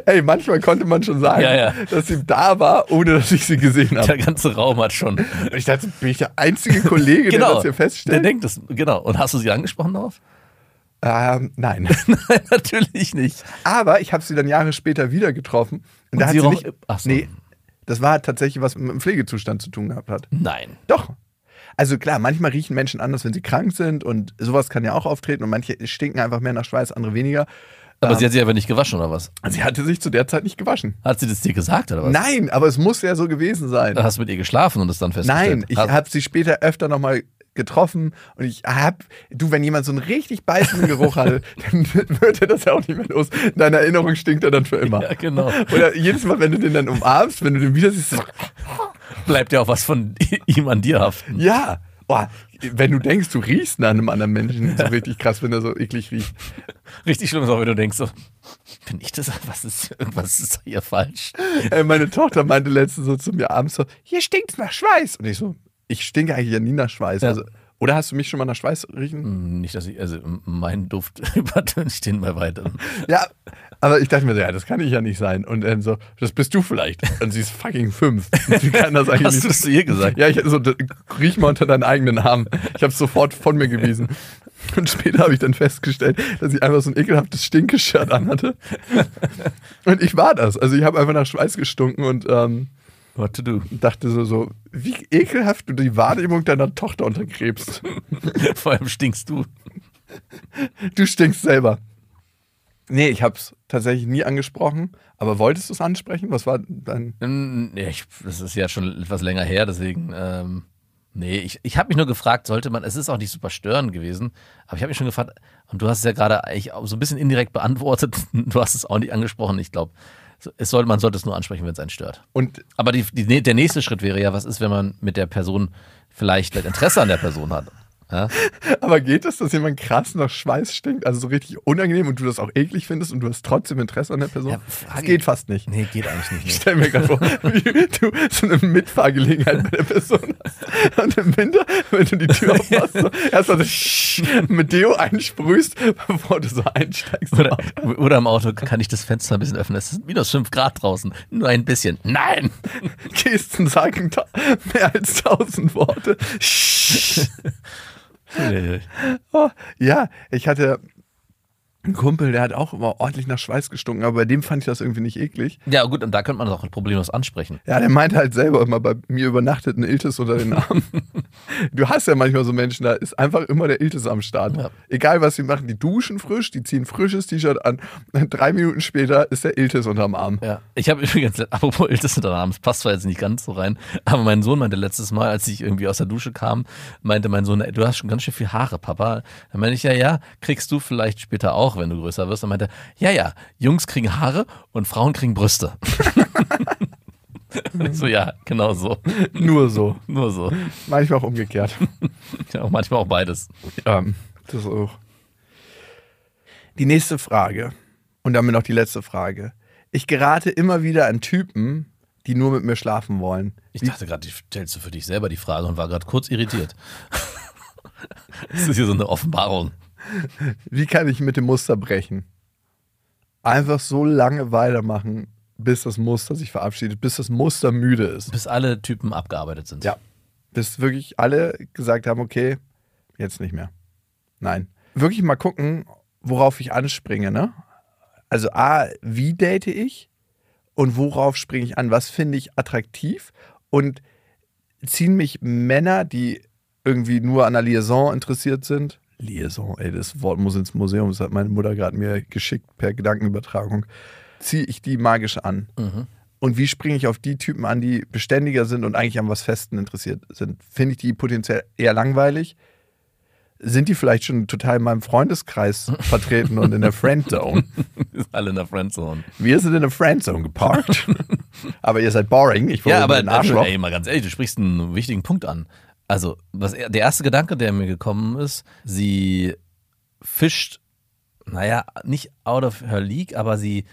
Ey, manchmal konnte man schon sagen, Ja, ja. dass sie da war, ohne dass ich sie gesehen habe. der ganze Raum hat schon. Und ich dachte, bin ich der einzige Kollege, der Genau. das hier Der feststellt? denkt das, genau. Und hast du sie angesprochen darauf? Ähm, nein. Nein, natürlich nicht. Aber ich habe sie dann Jahre später wieder getroffen. Und, da Und hat sie sie roch- nicht. Ach so. Nee, das war tatsächlich was mit dem Pflegezustand zu tun gehabt hat. Nein. Doch. Also klar, manchmal riechen Menschen anders, wenn sie krank sind und sowas kann ja auch auftreten und manche stinken einfach mehr nach Schweiß, andere weniger. Aber Ähm, sie hat sich einfach nicht gewaschen, oder was? Sie hatte sich zu der Zeit nicht gewaschen. Hat sie das dir gesagt, oder was? Nein, aber es muss ja so gewesen sein. Dann hast du mit ihr geschlafen und es dann festgestellt. Nein, ich habe sie später öfter nochmal getroffen und ich hab, du, wenn jemand so einen richtig beißenden Geruch hatte, dann wird er das ja auch nicht mehr los. In deiner Erinnerung stinkt er dann für immer. Ja, genau. Oder jedes Mal, wenn du den dann umarmst, wenn du den wieder siehst, bleibt ja auch was von ihm an dir haften. Ja. Boah, wenn du denkst, du riechst nach einem anderen Menschen, so richtig krass, wenn er so eklig riecht. Richtig schlimm ist auch, wenn du denkst so, bin ich das? Was ist, irgendwas ist hier falsch. Ey, meine Tochter meinte letztens so zu mir abends so, hier stinkt's nach Schweiß. Und ich so, ich stinke eigentlich ja nie nach Schweiß. Ja. Also, oder hast du mich schon mal nach Schweiß riechen? Hm, Nicht, dass ich, also mein Duft übertönigt den bei weitem. Ja, aber ich dachte mir so, ja, das kann ich ja nicht sein. Und dann so, das bist du vielleicht. Und sie ist fucking fünf. Sie kann das eigentlich Hast nicht. du das zu ihr gesagt? Ja, ich so, riech mal unter deinen eigenen Arm. Ich habe sofort von mir gewiesen. Und später habe ich dann festgestellt, dass ich einfach so ein ekelhaftes Stinkeshirt anhatte. Und ich war das. Also ich habe einfach nach Schweiß gestunken und ähm, What to do? dachte so, so, wie ekelhaft du die Wahrnehmung deiner Tochter untergräbst. Vor allem stinkst du. Du stinkst selber. Nee, ich habe es tatsächlich nie angesprochen. Aber wolltest du es ansprechen? Was war dein... Ähm, nee, ich, das ist ja schon etwas länger her, deswegen, ähm, nee, ich, ich habe mich nur gefragt, sollte man, es ist auch nicht super störend gewesen, aber ich habe mich schon gefragt, und du hast es ja gerade eigentlich auch so ein bisschen indirekt beantwortet, du hast es auch nicht angesprochen, ich glaube, es soll, man sollte es nur ansprechen, wenn es einen stört. Und Aber die, die, der nächste Schritt wäre ja, was ist, wenn man mit der Person vielleicht Interesse an der Person hat? Ja? Aber geht es, dass jemand krass nach Schweiß stinkt, also so richtig unangenehm und du das auch eklig findest und du hast trotzdem Interesse an der Person? Ja, das geht fast nicht. Nee, geht eigentlich nicht. Ich stell mir gerade vor, wie du so eine Mitfahrgelegenheit bei der Person hast. Und im Winter, wenn du die Tür aufmachst, so, erstmal so mit Deo einsprühst, bevor du so einsteigst. Oder, oder im Auto kann ich das Fenster ein bisschen öffnen. Es ist minus 5 Grad draußen. Nur ein bisschen. Nein! Gesten sagen mehr als tausend Worte. Oh, ja, ich hatte einen Kumpel, der hat auch immer ordentlich nach Schweiß gestunken, aber bei dem fand ich das irgendwie nicht eklig. Ja, gut, und da könnte man das auch problemlos ansprechen. Ja, der meinte halt selber immer, bei mir übernachtet ein Iltis unter den Armen. du hast ja manchmal so Menschen, da ist einfach immer der Iltis am Start. Ja. Egal, was sie machen, die duschen frisch, die ziehen frisches T-Shirt an. Drei Minuten später ist der Iltis unterm Arm. Ja. Ich habe übrigens, apropos Iltis unter Arm, es passt zwar jetzt nicht ganz so rein, aber mein Sohn meinte letztes Mal, als ich irgendwie aus der Dusche kam, meinte mein Sohn, du hast schon ganz schön viel Haare, Papa. Dann meinte ich, ja, ja, kriegst du vielleicht später auch, wenn du größer wirst. Dann meinte ja, ja, Jungs kriegen Haare und Frauen kriegen Brüste. so, ja, genau so. Nur so. Nur so. Manchmal auch umgekehrt. Ja, auch manchmal auch beides. Ähm, das auch. Die nächste Frage. Und damit noch die letzte Frage. Ich gerate immer wieder an Typen, die nur mit mir schlafen wollen. Ich dachte gerade, die stellst du für dich selber die Frage und war gerade kurz irritiert. das ist hier so eine Offenbarung. Wie kann ich mit dem Muster brechen? Einfach so lange weitermachen, bis das Muster sich verabschiedet, bis das Muster müde ist. Bis alle Typen abgearbeitet sind. Ja. Bis wirklich alle gesagt haben, okay, jetzt nicht mehr. Nein. Wirklich mal gucken, worauf ich anspringe, ne? Also A, wie date ich und worauf springe ich an? Was finde ich attraktiv? Und ziehen mich Männer, die irgendwie nur an der Liaison interessiert sind? Liaison, ey, das Wort muss ins Museum, das hat meine Mutter gerade mir geschickt per Gedankenübertragung. Ziehe ich die magisch an? Mhm. Und wie springe ich auf die Typen an, die beständiger sind und eigentlich an was Festen interessiert sind? Finde ich die potenziell eher langweilig? Sind die vielleicht schon total in meinem Freundeskreis vertreten und in der Friendzone? Wir sind alle in der Friendzone. Wir sind in der Friendzone geparkt. aber ihr seid boring. Ich Ja, aber ein Arschloch. ey, mal ganz ehrlich, du sprichst einen wichtigen Punkt an. Also, was, der erste Gedanke, der mir gekommen ist, sie fischt, naja, nicht out of her league, aber sie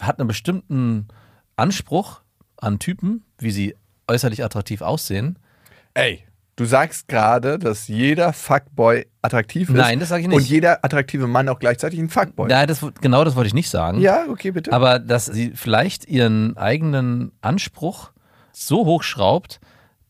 hat einen bestimmten Anspruch an Typen, wie sie äußerlich attraktiv aussehen. Ey, du sagst gerade, dass jeder Fuckboy attraktiv ist. Nein, das sag ich nicht. Und jeder attraktive Mann auch gleichzeitig ein Fuckboy. Nein, das, genau das wollte ich nicht sagen. Ja, okay, bitte. Aber dass sie vielleicht ihren eigenen Anspruch so hoch schraubt,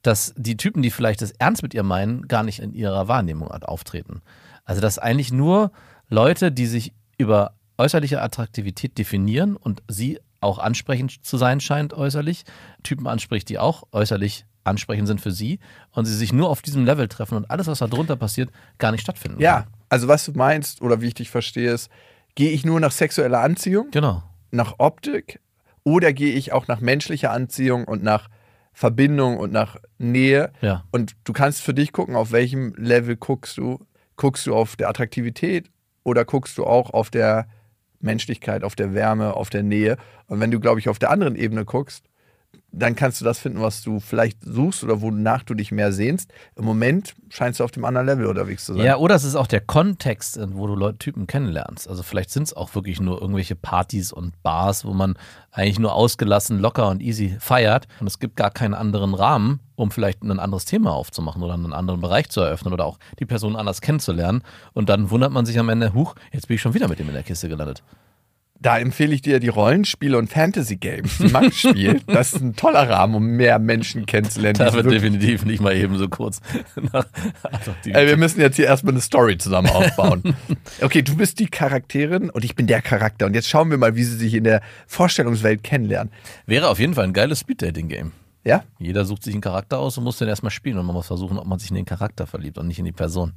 dass die Typen, die vielleicht das ernst mit ihr meinen, gar nicht in ihrer Wahrnehmung auftreten. Also dass eigentlich nur Leute, die sich über äußerliche Attraktivität definieren und sie auch ansprechend zu sein scheint äußerlich, Typen anspricht, die auch äußerlich ansprechend sind für sie und sie sich nur auf diesem Level treffen und alles, was da drunter passiert, gar nicht stattfinden ja, kann. also was du meinst oder wie ich dich verstehe, ist, gehe ich nur nach sexueller Anziehung? Genau. nach Optik oder gehe ich auch nach menschlicher Anziehung und nach Verbindung und nach Nähe? Ja. Und du kannst für dich gucken, auf welchem Level guckst du. Guckst du auf der Attraktivität oder guckst du auch auf der Menschlichkeit, auf der Wärme, auf der Nähe? Und wenn du, glaube ich, auf der anderen Ebene guckst, dann kannst du das finden, was du vielleicht suchst oder wonach du dich mehr sehnst. Im Moment scheinst du auf dem anderen Level unterwegs zu sein. Ja, oder es ist auch der Kontext, wo du Leute, Typen kennenlernst. Also vielleicht sind es auch wirklich nur irgendwelche Partys und Bars, wo man eigentlich nur ausgelassen, locker und easy feiert. Und es gibt gar keinen anderen Rahmen, um vielleicht ein anderes Thema aufzumachen oder einen anderen Bereich zu eröffnen oder auch die Person anders kennenzulernen. Und dann wundert man sich am Ende, huch, jetzt bin ich schon wieder mit dem in der Kiste gelandet. Da empfehle ich dir die Rollenspiele und Fantasy Games, die Max spielt. Das ist ein toller Rahmen, um mehr Menschen kennenzulernen. Da die wird definitiv nicht mal eben so kurz. die- Ey, wir müssen jetzt hier erstmal eine Story zusammen aufbauen. Okay, du bist die Charakterin und ich bin der Charakter. Und jetzt schauen wir mal, wie sie sich in der Vorstellungswelt kennenlernen. Wäre auf jeden Fall ein geiles Speed-Dating-Game. Ja? Jeder sucht sich einen Charakter aus und muss den erstmal spielen und man muss versuchen, ob man sich in den Charakter verliebt und nicht in die Person.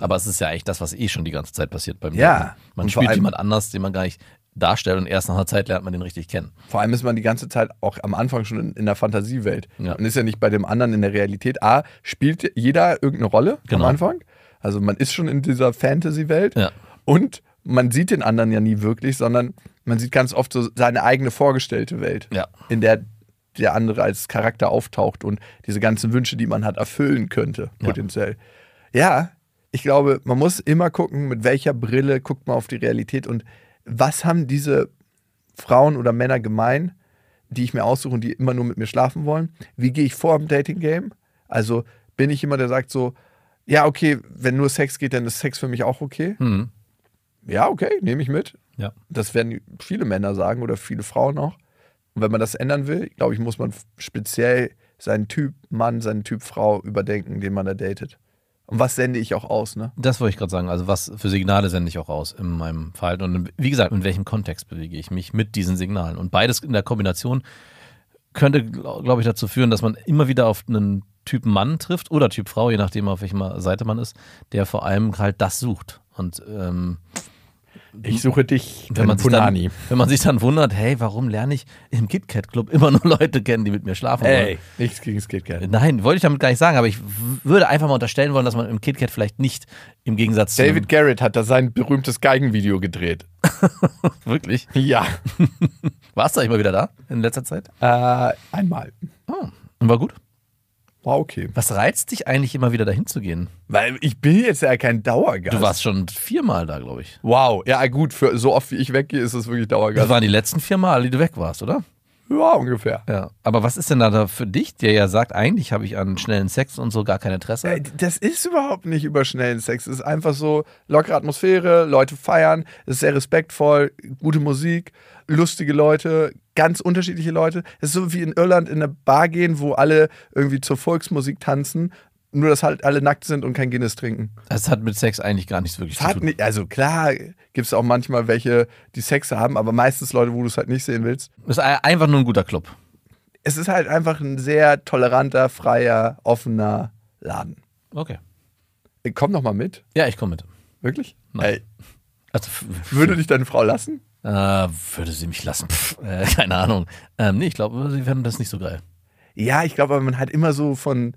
Aber es ist ja eigentlich das, was eh schon die ganze Zeit passiert beim Ja. Daten. Man Und spielt jemand anders, den man gar nicht darstellt und erst nach einer Zeit lernt man den richtig kennen. Vor allem ist man die ganze Zeit auch am Anfang schon in, in der Fantasiewelt. Ja. Und ist ja nicht bei dem anderen in der Realität. A, spielt jeder irgendeine Rolle Genau. am Anfang. Also man ist schon in dieser Fantasy-Welt. Ja. Und man sieht den anderen ja nie wirklich, sondern man sieht ganz oft so seine eigene vorgestellte Welt, Ja. in der der andere als Charakter auftaucht und diese ganzen Wünsche, die man hat, erfüllen könnte, potenziell. Ja, ich glaube, man muss immer gucken, mit welcher Brille guckt man auf die Realität und was haben diese Frauen oder Männer gemein, die ich mir aussuche und die immer nur mit mir schlafen wollen? Wie gehe ich vor im Dating-Game? Also bin ich jemand, der sagt so, ja, okay, wenn nur Sex geht, dann ist Sex für mich auch okay. Hm. Ja, okay, nehme ich mit. Ja. Das werden viele Männer sagen oder viele Frauen auch. Und wenn man das ändern will, glaube ich, muss man speziell seinen Typ Mann, seinen Typ Frau überdenken, den man da datet. Und was sende ich auch aus, ne? Das wollte ich gerade sagen. Also was für Signale sende ich auch aus in meinem Verhalten und wie gesagt, in welchem Kontext bewege ich mich mit diesen Signalen. Und beides in der Kombination könnte, glaube ich, dazu führen, dass man immer wieder auf einen Typ Mann trifft oder Typ Frau, je nachdem, auf welcher Seite man ist, der vor allem halt das sucht. Und ähm, Ich suche dich, wenn man, sich Punani. dann, wenn man sich dann wundert, hey, warum lerne ich im KitKat Club immer nur Leute kennen, die mit mir schlafen wollen? Ey, nichts gegen Skate Nein, wollte ich damit gar nicht sagen, aber ich würde einfach mal unterstellen wollen, dass man im KitKat vielleicht nicht im Gegensatz zu David Garrett hat da sein berühmtes Geigenvideo gedreht. wirklich. Ja. Warst du eigentlich mal wieder da in letzter Zeit? Äh, einmal. Oh, und war gut. War okay. Was reizt dich eigentlich immer wieder dahin zu gehen? Weil ich bin jetzt ja kein Dauergast. Du warst schon viermal da, glaube ich. Wow. Ja, gut, für so oft wie ich weggehe, ist es wirklich Das Dauergast. waren die letzten vier Mal, die du weg warst, oder? Ja, ungefähr. Ja. Aber was ist denn da für dich, der ja sagt, eigentlich habe ich an schnellen Sex und so gar kein Interesse? Äh, Das ist überhaupt nicht über schnellen Sex. Es ist einfach so lockere Atmosphäre, Leute feiern, es ist sehr respektvoll, gute Musik, lustige Leute, ganz unterschiedliche Leute. Es ist so wie in Irland in eine Bar gehen, wo alle irgendwie zur Volksmusik tanzen, nur dass halt alle nackt sind und kein Guinness trinken. Das hat mit Sex eigentlich gar nichts wirklich hat zu tun. nicht, also klar gibt es auch manchmal welche, die Sex haben, aber meistens Leute, wo du es halt nicht sehen willst. Das ist ein- einfach nur ein guter Club. Es ist halt einfach ein sehr toleranter, freier, offener Laden. Okay. Ey, Komm doch mal mit. Ja, ich komme mit. Wirklich? Nein. Ey, Also, würde dich deine Frau lassen? Äh, würde sie mich lassen? Pff, äh, keine Ahnung. Ähm, nee, ich glaube, sie fänden das nicht so geil. Ja, ich glaube, man hat immer so von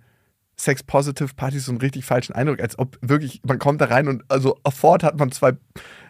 Sex-Positive-Partys so einen richtig falschen Eindruck, als ob wirklich, man kommt da rein und also sofort hat man zwei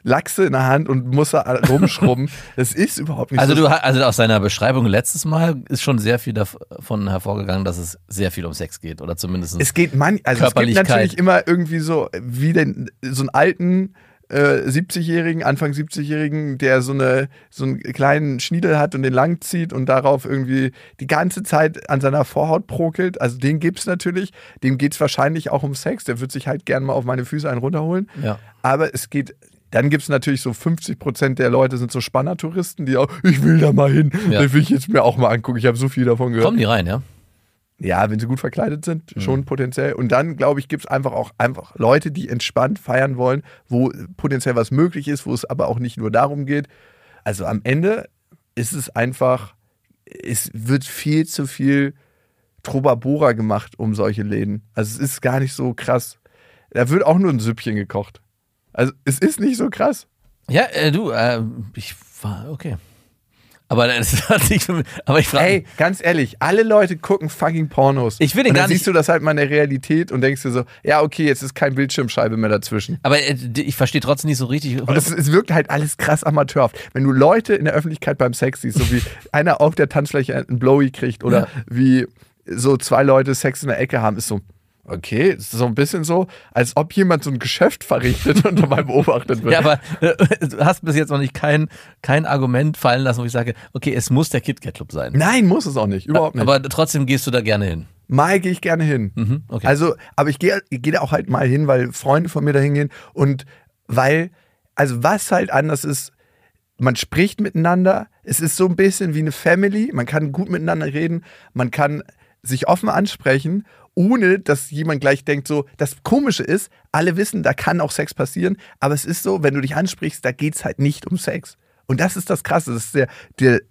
Lachse in der Hand und muss da rumschrubben. das ist überhaupt nicht Also, so. du, also aus seiner Beschreibung letztes Mal ist schon sehr viel davon hervorgegangen, dass es sehr viel um Sex geht. Oder zumindest. es geht man, also es gibt natürlich immer irgendwie so, wie den, so einen alten äh, 70-Jährigen, Anfang 70-Jährigen, der so, eine, so einen kleinen Schniedel hat und den lang zieht und darauf irgendwie die ganze Zeit an seiner Vorhaut prokelt. Also den gibt's natürlich. Dem geht's wahrscheinlich auch um Sex. Der wird sich halt gern mal auf meine Füße einen runterholen. ja. Aber es geht. Dann gibt es natürlich so 50 Prozent der Leute sind so Spannertouristen, die auch, ich will da mal hin, Ja. das will ich jetzt mir auch mal angucken. Ich habe so viel davon gehört. Kommen die rein, ja? Ja, wenn sie gut verkleidet sind, schon potenziell. Und dann, glaube ich, gibt es einfach auch einfach Leute, die entspannt feiern wollen, wo potenziell was möglich ist, wo es aber auch nicht nur darum geht. Also am Ende ist es einfach, es wird viel zu viel Trobabora gemacht um solche Läden. Also es ist gar nicht so krass. Da wird auch nur ein Süppchen gekocht. Also es ist nicht so krass. Ja, äh, du, äh, ich war, okay. Aber das hat sich für mich, aber ich frage Ey, ganz ehrlich, alle Leute gucken fucking Pornos. Ich will den und dann gar nicht- siehst du das halt mal in der Realität und denkst dir so, ja, okay, jetzt ist kein Bildschirmscheibe mehr dazwischen. aber äh, ich verstehe trotzdem nicht so richtig. Und es, es wirkt halt alles krass amateurhaft. Wenn du Leute in der Öffentlichkeit beim Sex siehst, so wie einer auf der Tanzfläche einen Blowy kriegt oder Ja. wie so zwei Leute Sex in der Ecke haben, ist so, okay, ist so ein bisschen so, als ob jemand so ein Geschäft verrichtet und dabei beobachtet wird. Ja, aber äh, du hast bis jetzt noch nicht kein, kein Argument fallen lassen, wo ich sage, okay, es muss der KitKat Club sein. Nein, muss es auch nicht, überhaupt nicht. Aber trotzdem gehst du da gerne hin. Mal gehe ich gerne hin. Mhm, okay. Also, aber ich gehe ich gehe da auch halt mal hin, weil Freunde von mir da hingehen und weil, also was halt anders ist, man spricht miteinander, es ist so ein bisschen wie eine Family, man kann gut miteinander reden, man kann sich offen ansprechen, ohne dass jemand gleich denkt, so, das Komische ist, alle wissen, da kann auch Sex passieren, aber es ist so, wenn du dich ansprichst, da geht es halt nicht um Sex. Und das ist das Krasse, das ist der, der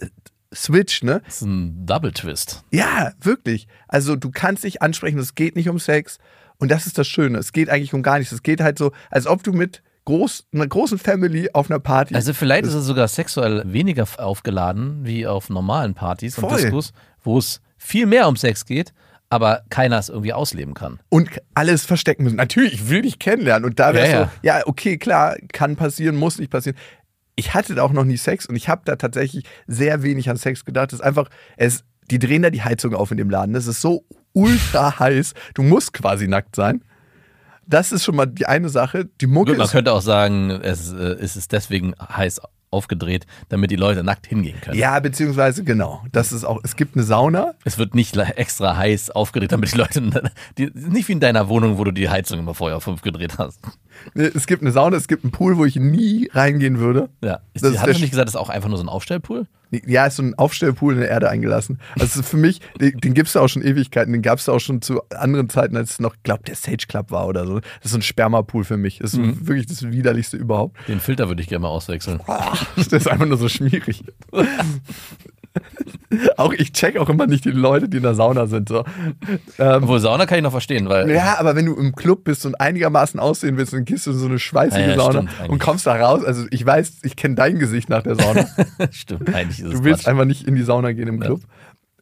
Switch, ne? Das ist ein Double Twist. Ja, wirklich. Also du kannst dich ansprechen, es geht nicht um Sex. Und das ist das Schöne. Es geht eigentlich um gar nichts. Es geht halt so, als ob du mit groß, einer großen Family auf einer Party. Also vielleicht ist es sogar sexuell weniger aufgeladen wie auf normalen Partys und Voll. Diskos, wo es viel mehr um Sex geht, aber keiner es irgendwie ausleben kann. und alles verstecken müssen. Natürlich, ich will dich kennenlernen. Und da wäre Ja, so, ja, okay, klar, kann passieren, muss nicht passieren. Ich hatte da auch noch nie Sex und ich habe da tatsächlich sehr wenig an Sex gedacht. Es ist einfach, es, die drehen da die Heizung auf in dem Laden. Das ist so ultra heiß. Du musst quasi nackt sein. Das ist schon mal die eine Sache. Die Mucke Gut, man könnte auch sagen, es, äh, es ist deswegen heiß aufgedreht, damit die Leute nackt hingehen können. Ja, beziehungsweise genau. Das ist auch, es gibt eine Sauna. Es wird nicht extra heiß aufgedreht, damit die Leute, die, nicht wie in deiner Wohnung, wo du die Heizung immer vorher auf 5 gedreht hast. Es gibt eine Sauna, es gibt einen Pool, wo ich nie reingehen würde. Ja. Ist, Das er Sch- nicht gesagt, das ist auch einfach nur so ein Aufstellpool? Ja, ist so ein Aufstellpool in der Erde eingelassen. Also für mich, den, den gibt es auch schon Ewigkeiten. Den gab es auch schon zu anderen Zeiten, als es noch, glaube der Sage Club war oder so. Das ist so ein Spermapool für mich. Das ist Mhm. wirklich das widerlichste überhaupt. Den Filter würde ich gerne mal auswechseln. Das ist einfach nur so schmierig. auch ich check auch immer nicht die Leute, die in der Sauna sind. So. Ähm, Obwohl Sauna kann ich noch verstehen, weil ja, aber wenn du im Club bist und einigermaßen aussehen willst, dann gehst du in so eine schweißige Ja, ja, Sauna stimmt und kommst da raus. Also ich weiß, ich kenne dein Gesicht nach der Sauna. stimmt, eigentlich ist es Du willst Quatsch. einfach nicht in die Sauna gehen im Ja. Club.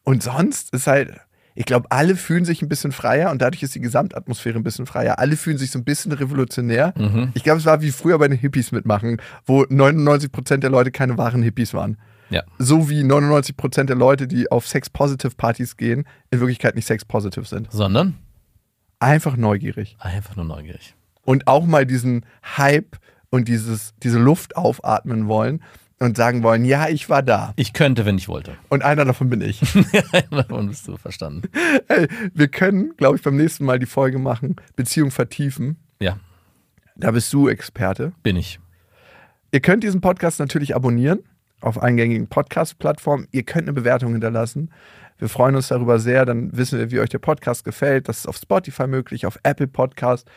Und sonst ist halt, ich glaube, alle fühlen sich ein bisschen freier und dadurch ist die Gesamtatmosphäre ein bisschen freier. Alle fühlen sich so ein bisschen revolutionär. Mhm. Ich glaube, es war wie früher bei den Hippies mitmachen, wo 99% der Leute keine wahren Hippies waren. Ja. So wie 99% der Leute, die auf Sex-Positive-Partys gehen, in Wirklichkeit nicht Sex-Positive sind. Sondern Einfach neugierig. einfach nur neugierig. Und auch mal diesen Hype und dieses, diese Luft aufatmen wollen und sagen wollen, ja, ich war da. Ich könnte, wenn ich wollte. Und einer davon bin ich. Davon bist du verstanden. Ey, wir können, glaube ich, beim nächsten Mal die Folge machen, Beziehung vertiefen. Ja, Da bist du Experte. bin ich. Ihr könnt diesen Podcast natürlich abonnieren auf eingängigen Podcast-Plattformen. Ihr könnt eine Bewertung hinterlassen. Wir freuen uns darüber sehr. Dann wissen wir, wie euch der Podcast gefällt. Das ist auf Spotify möglich, auf Apple Podcast.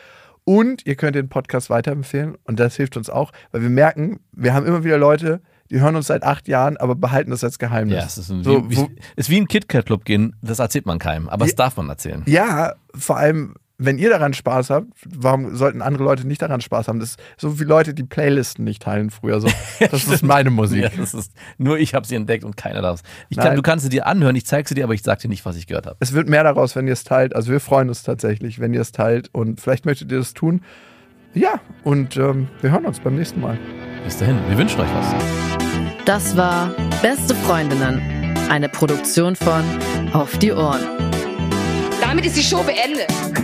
Und ihr könnt den Podcast weiterempfehlen. Und das hilft uns auch, weil wir merken, wir haben immer wieder Leute, die hören uns seit acht Jahren, aber behalten das als Geheimnis. Ja, es ist, ein, So, wie, wie, ist wie ein KitKat-Club gehen, das erzählt man keinem, aber das darf man erzählen. Ja, vor allem, wenn ihr daran Spaß habt, warum sollten andere Leute nicht daran Spaß haben? Das ist so wie Leute, die Playlisten nicht teilen früher. So. Das ist meine Musik. Ja, das ist, nur ich habe sie entdeckt und keiner darf es. Kann, du kannst sie dir anhören, ich zeige sie dir, aber ich sage dir nicht, was ich gehört habe. Es wird mehr daraus, wenn ihr es teilt. Also wir freuen uns tatsächlich, wenn ihr es teilt. Und vielleicht möchtet ihr das tun. Ja, und ähm, wir hören uns beim nächsten Mal. Bis dahin, wir wünschen euch was. Das war Beste Freundinnen, eine Produktion von Auf die Ohren. Damit ist die Show beendet.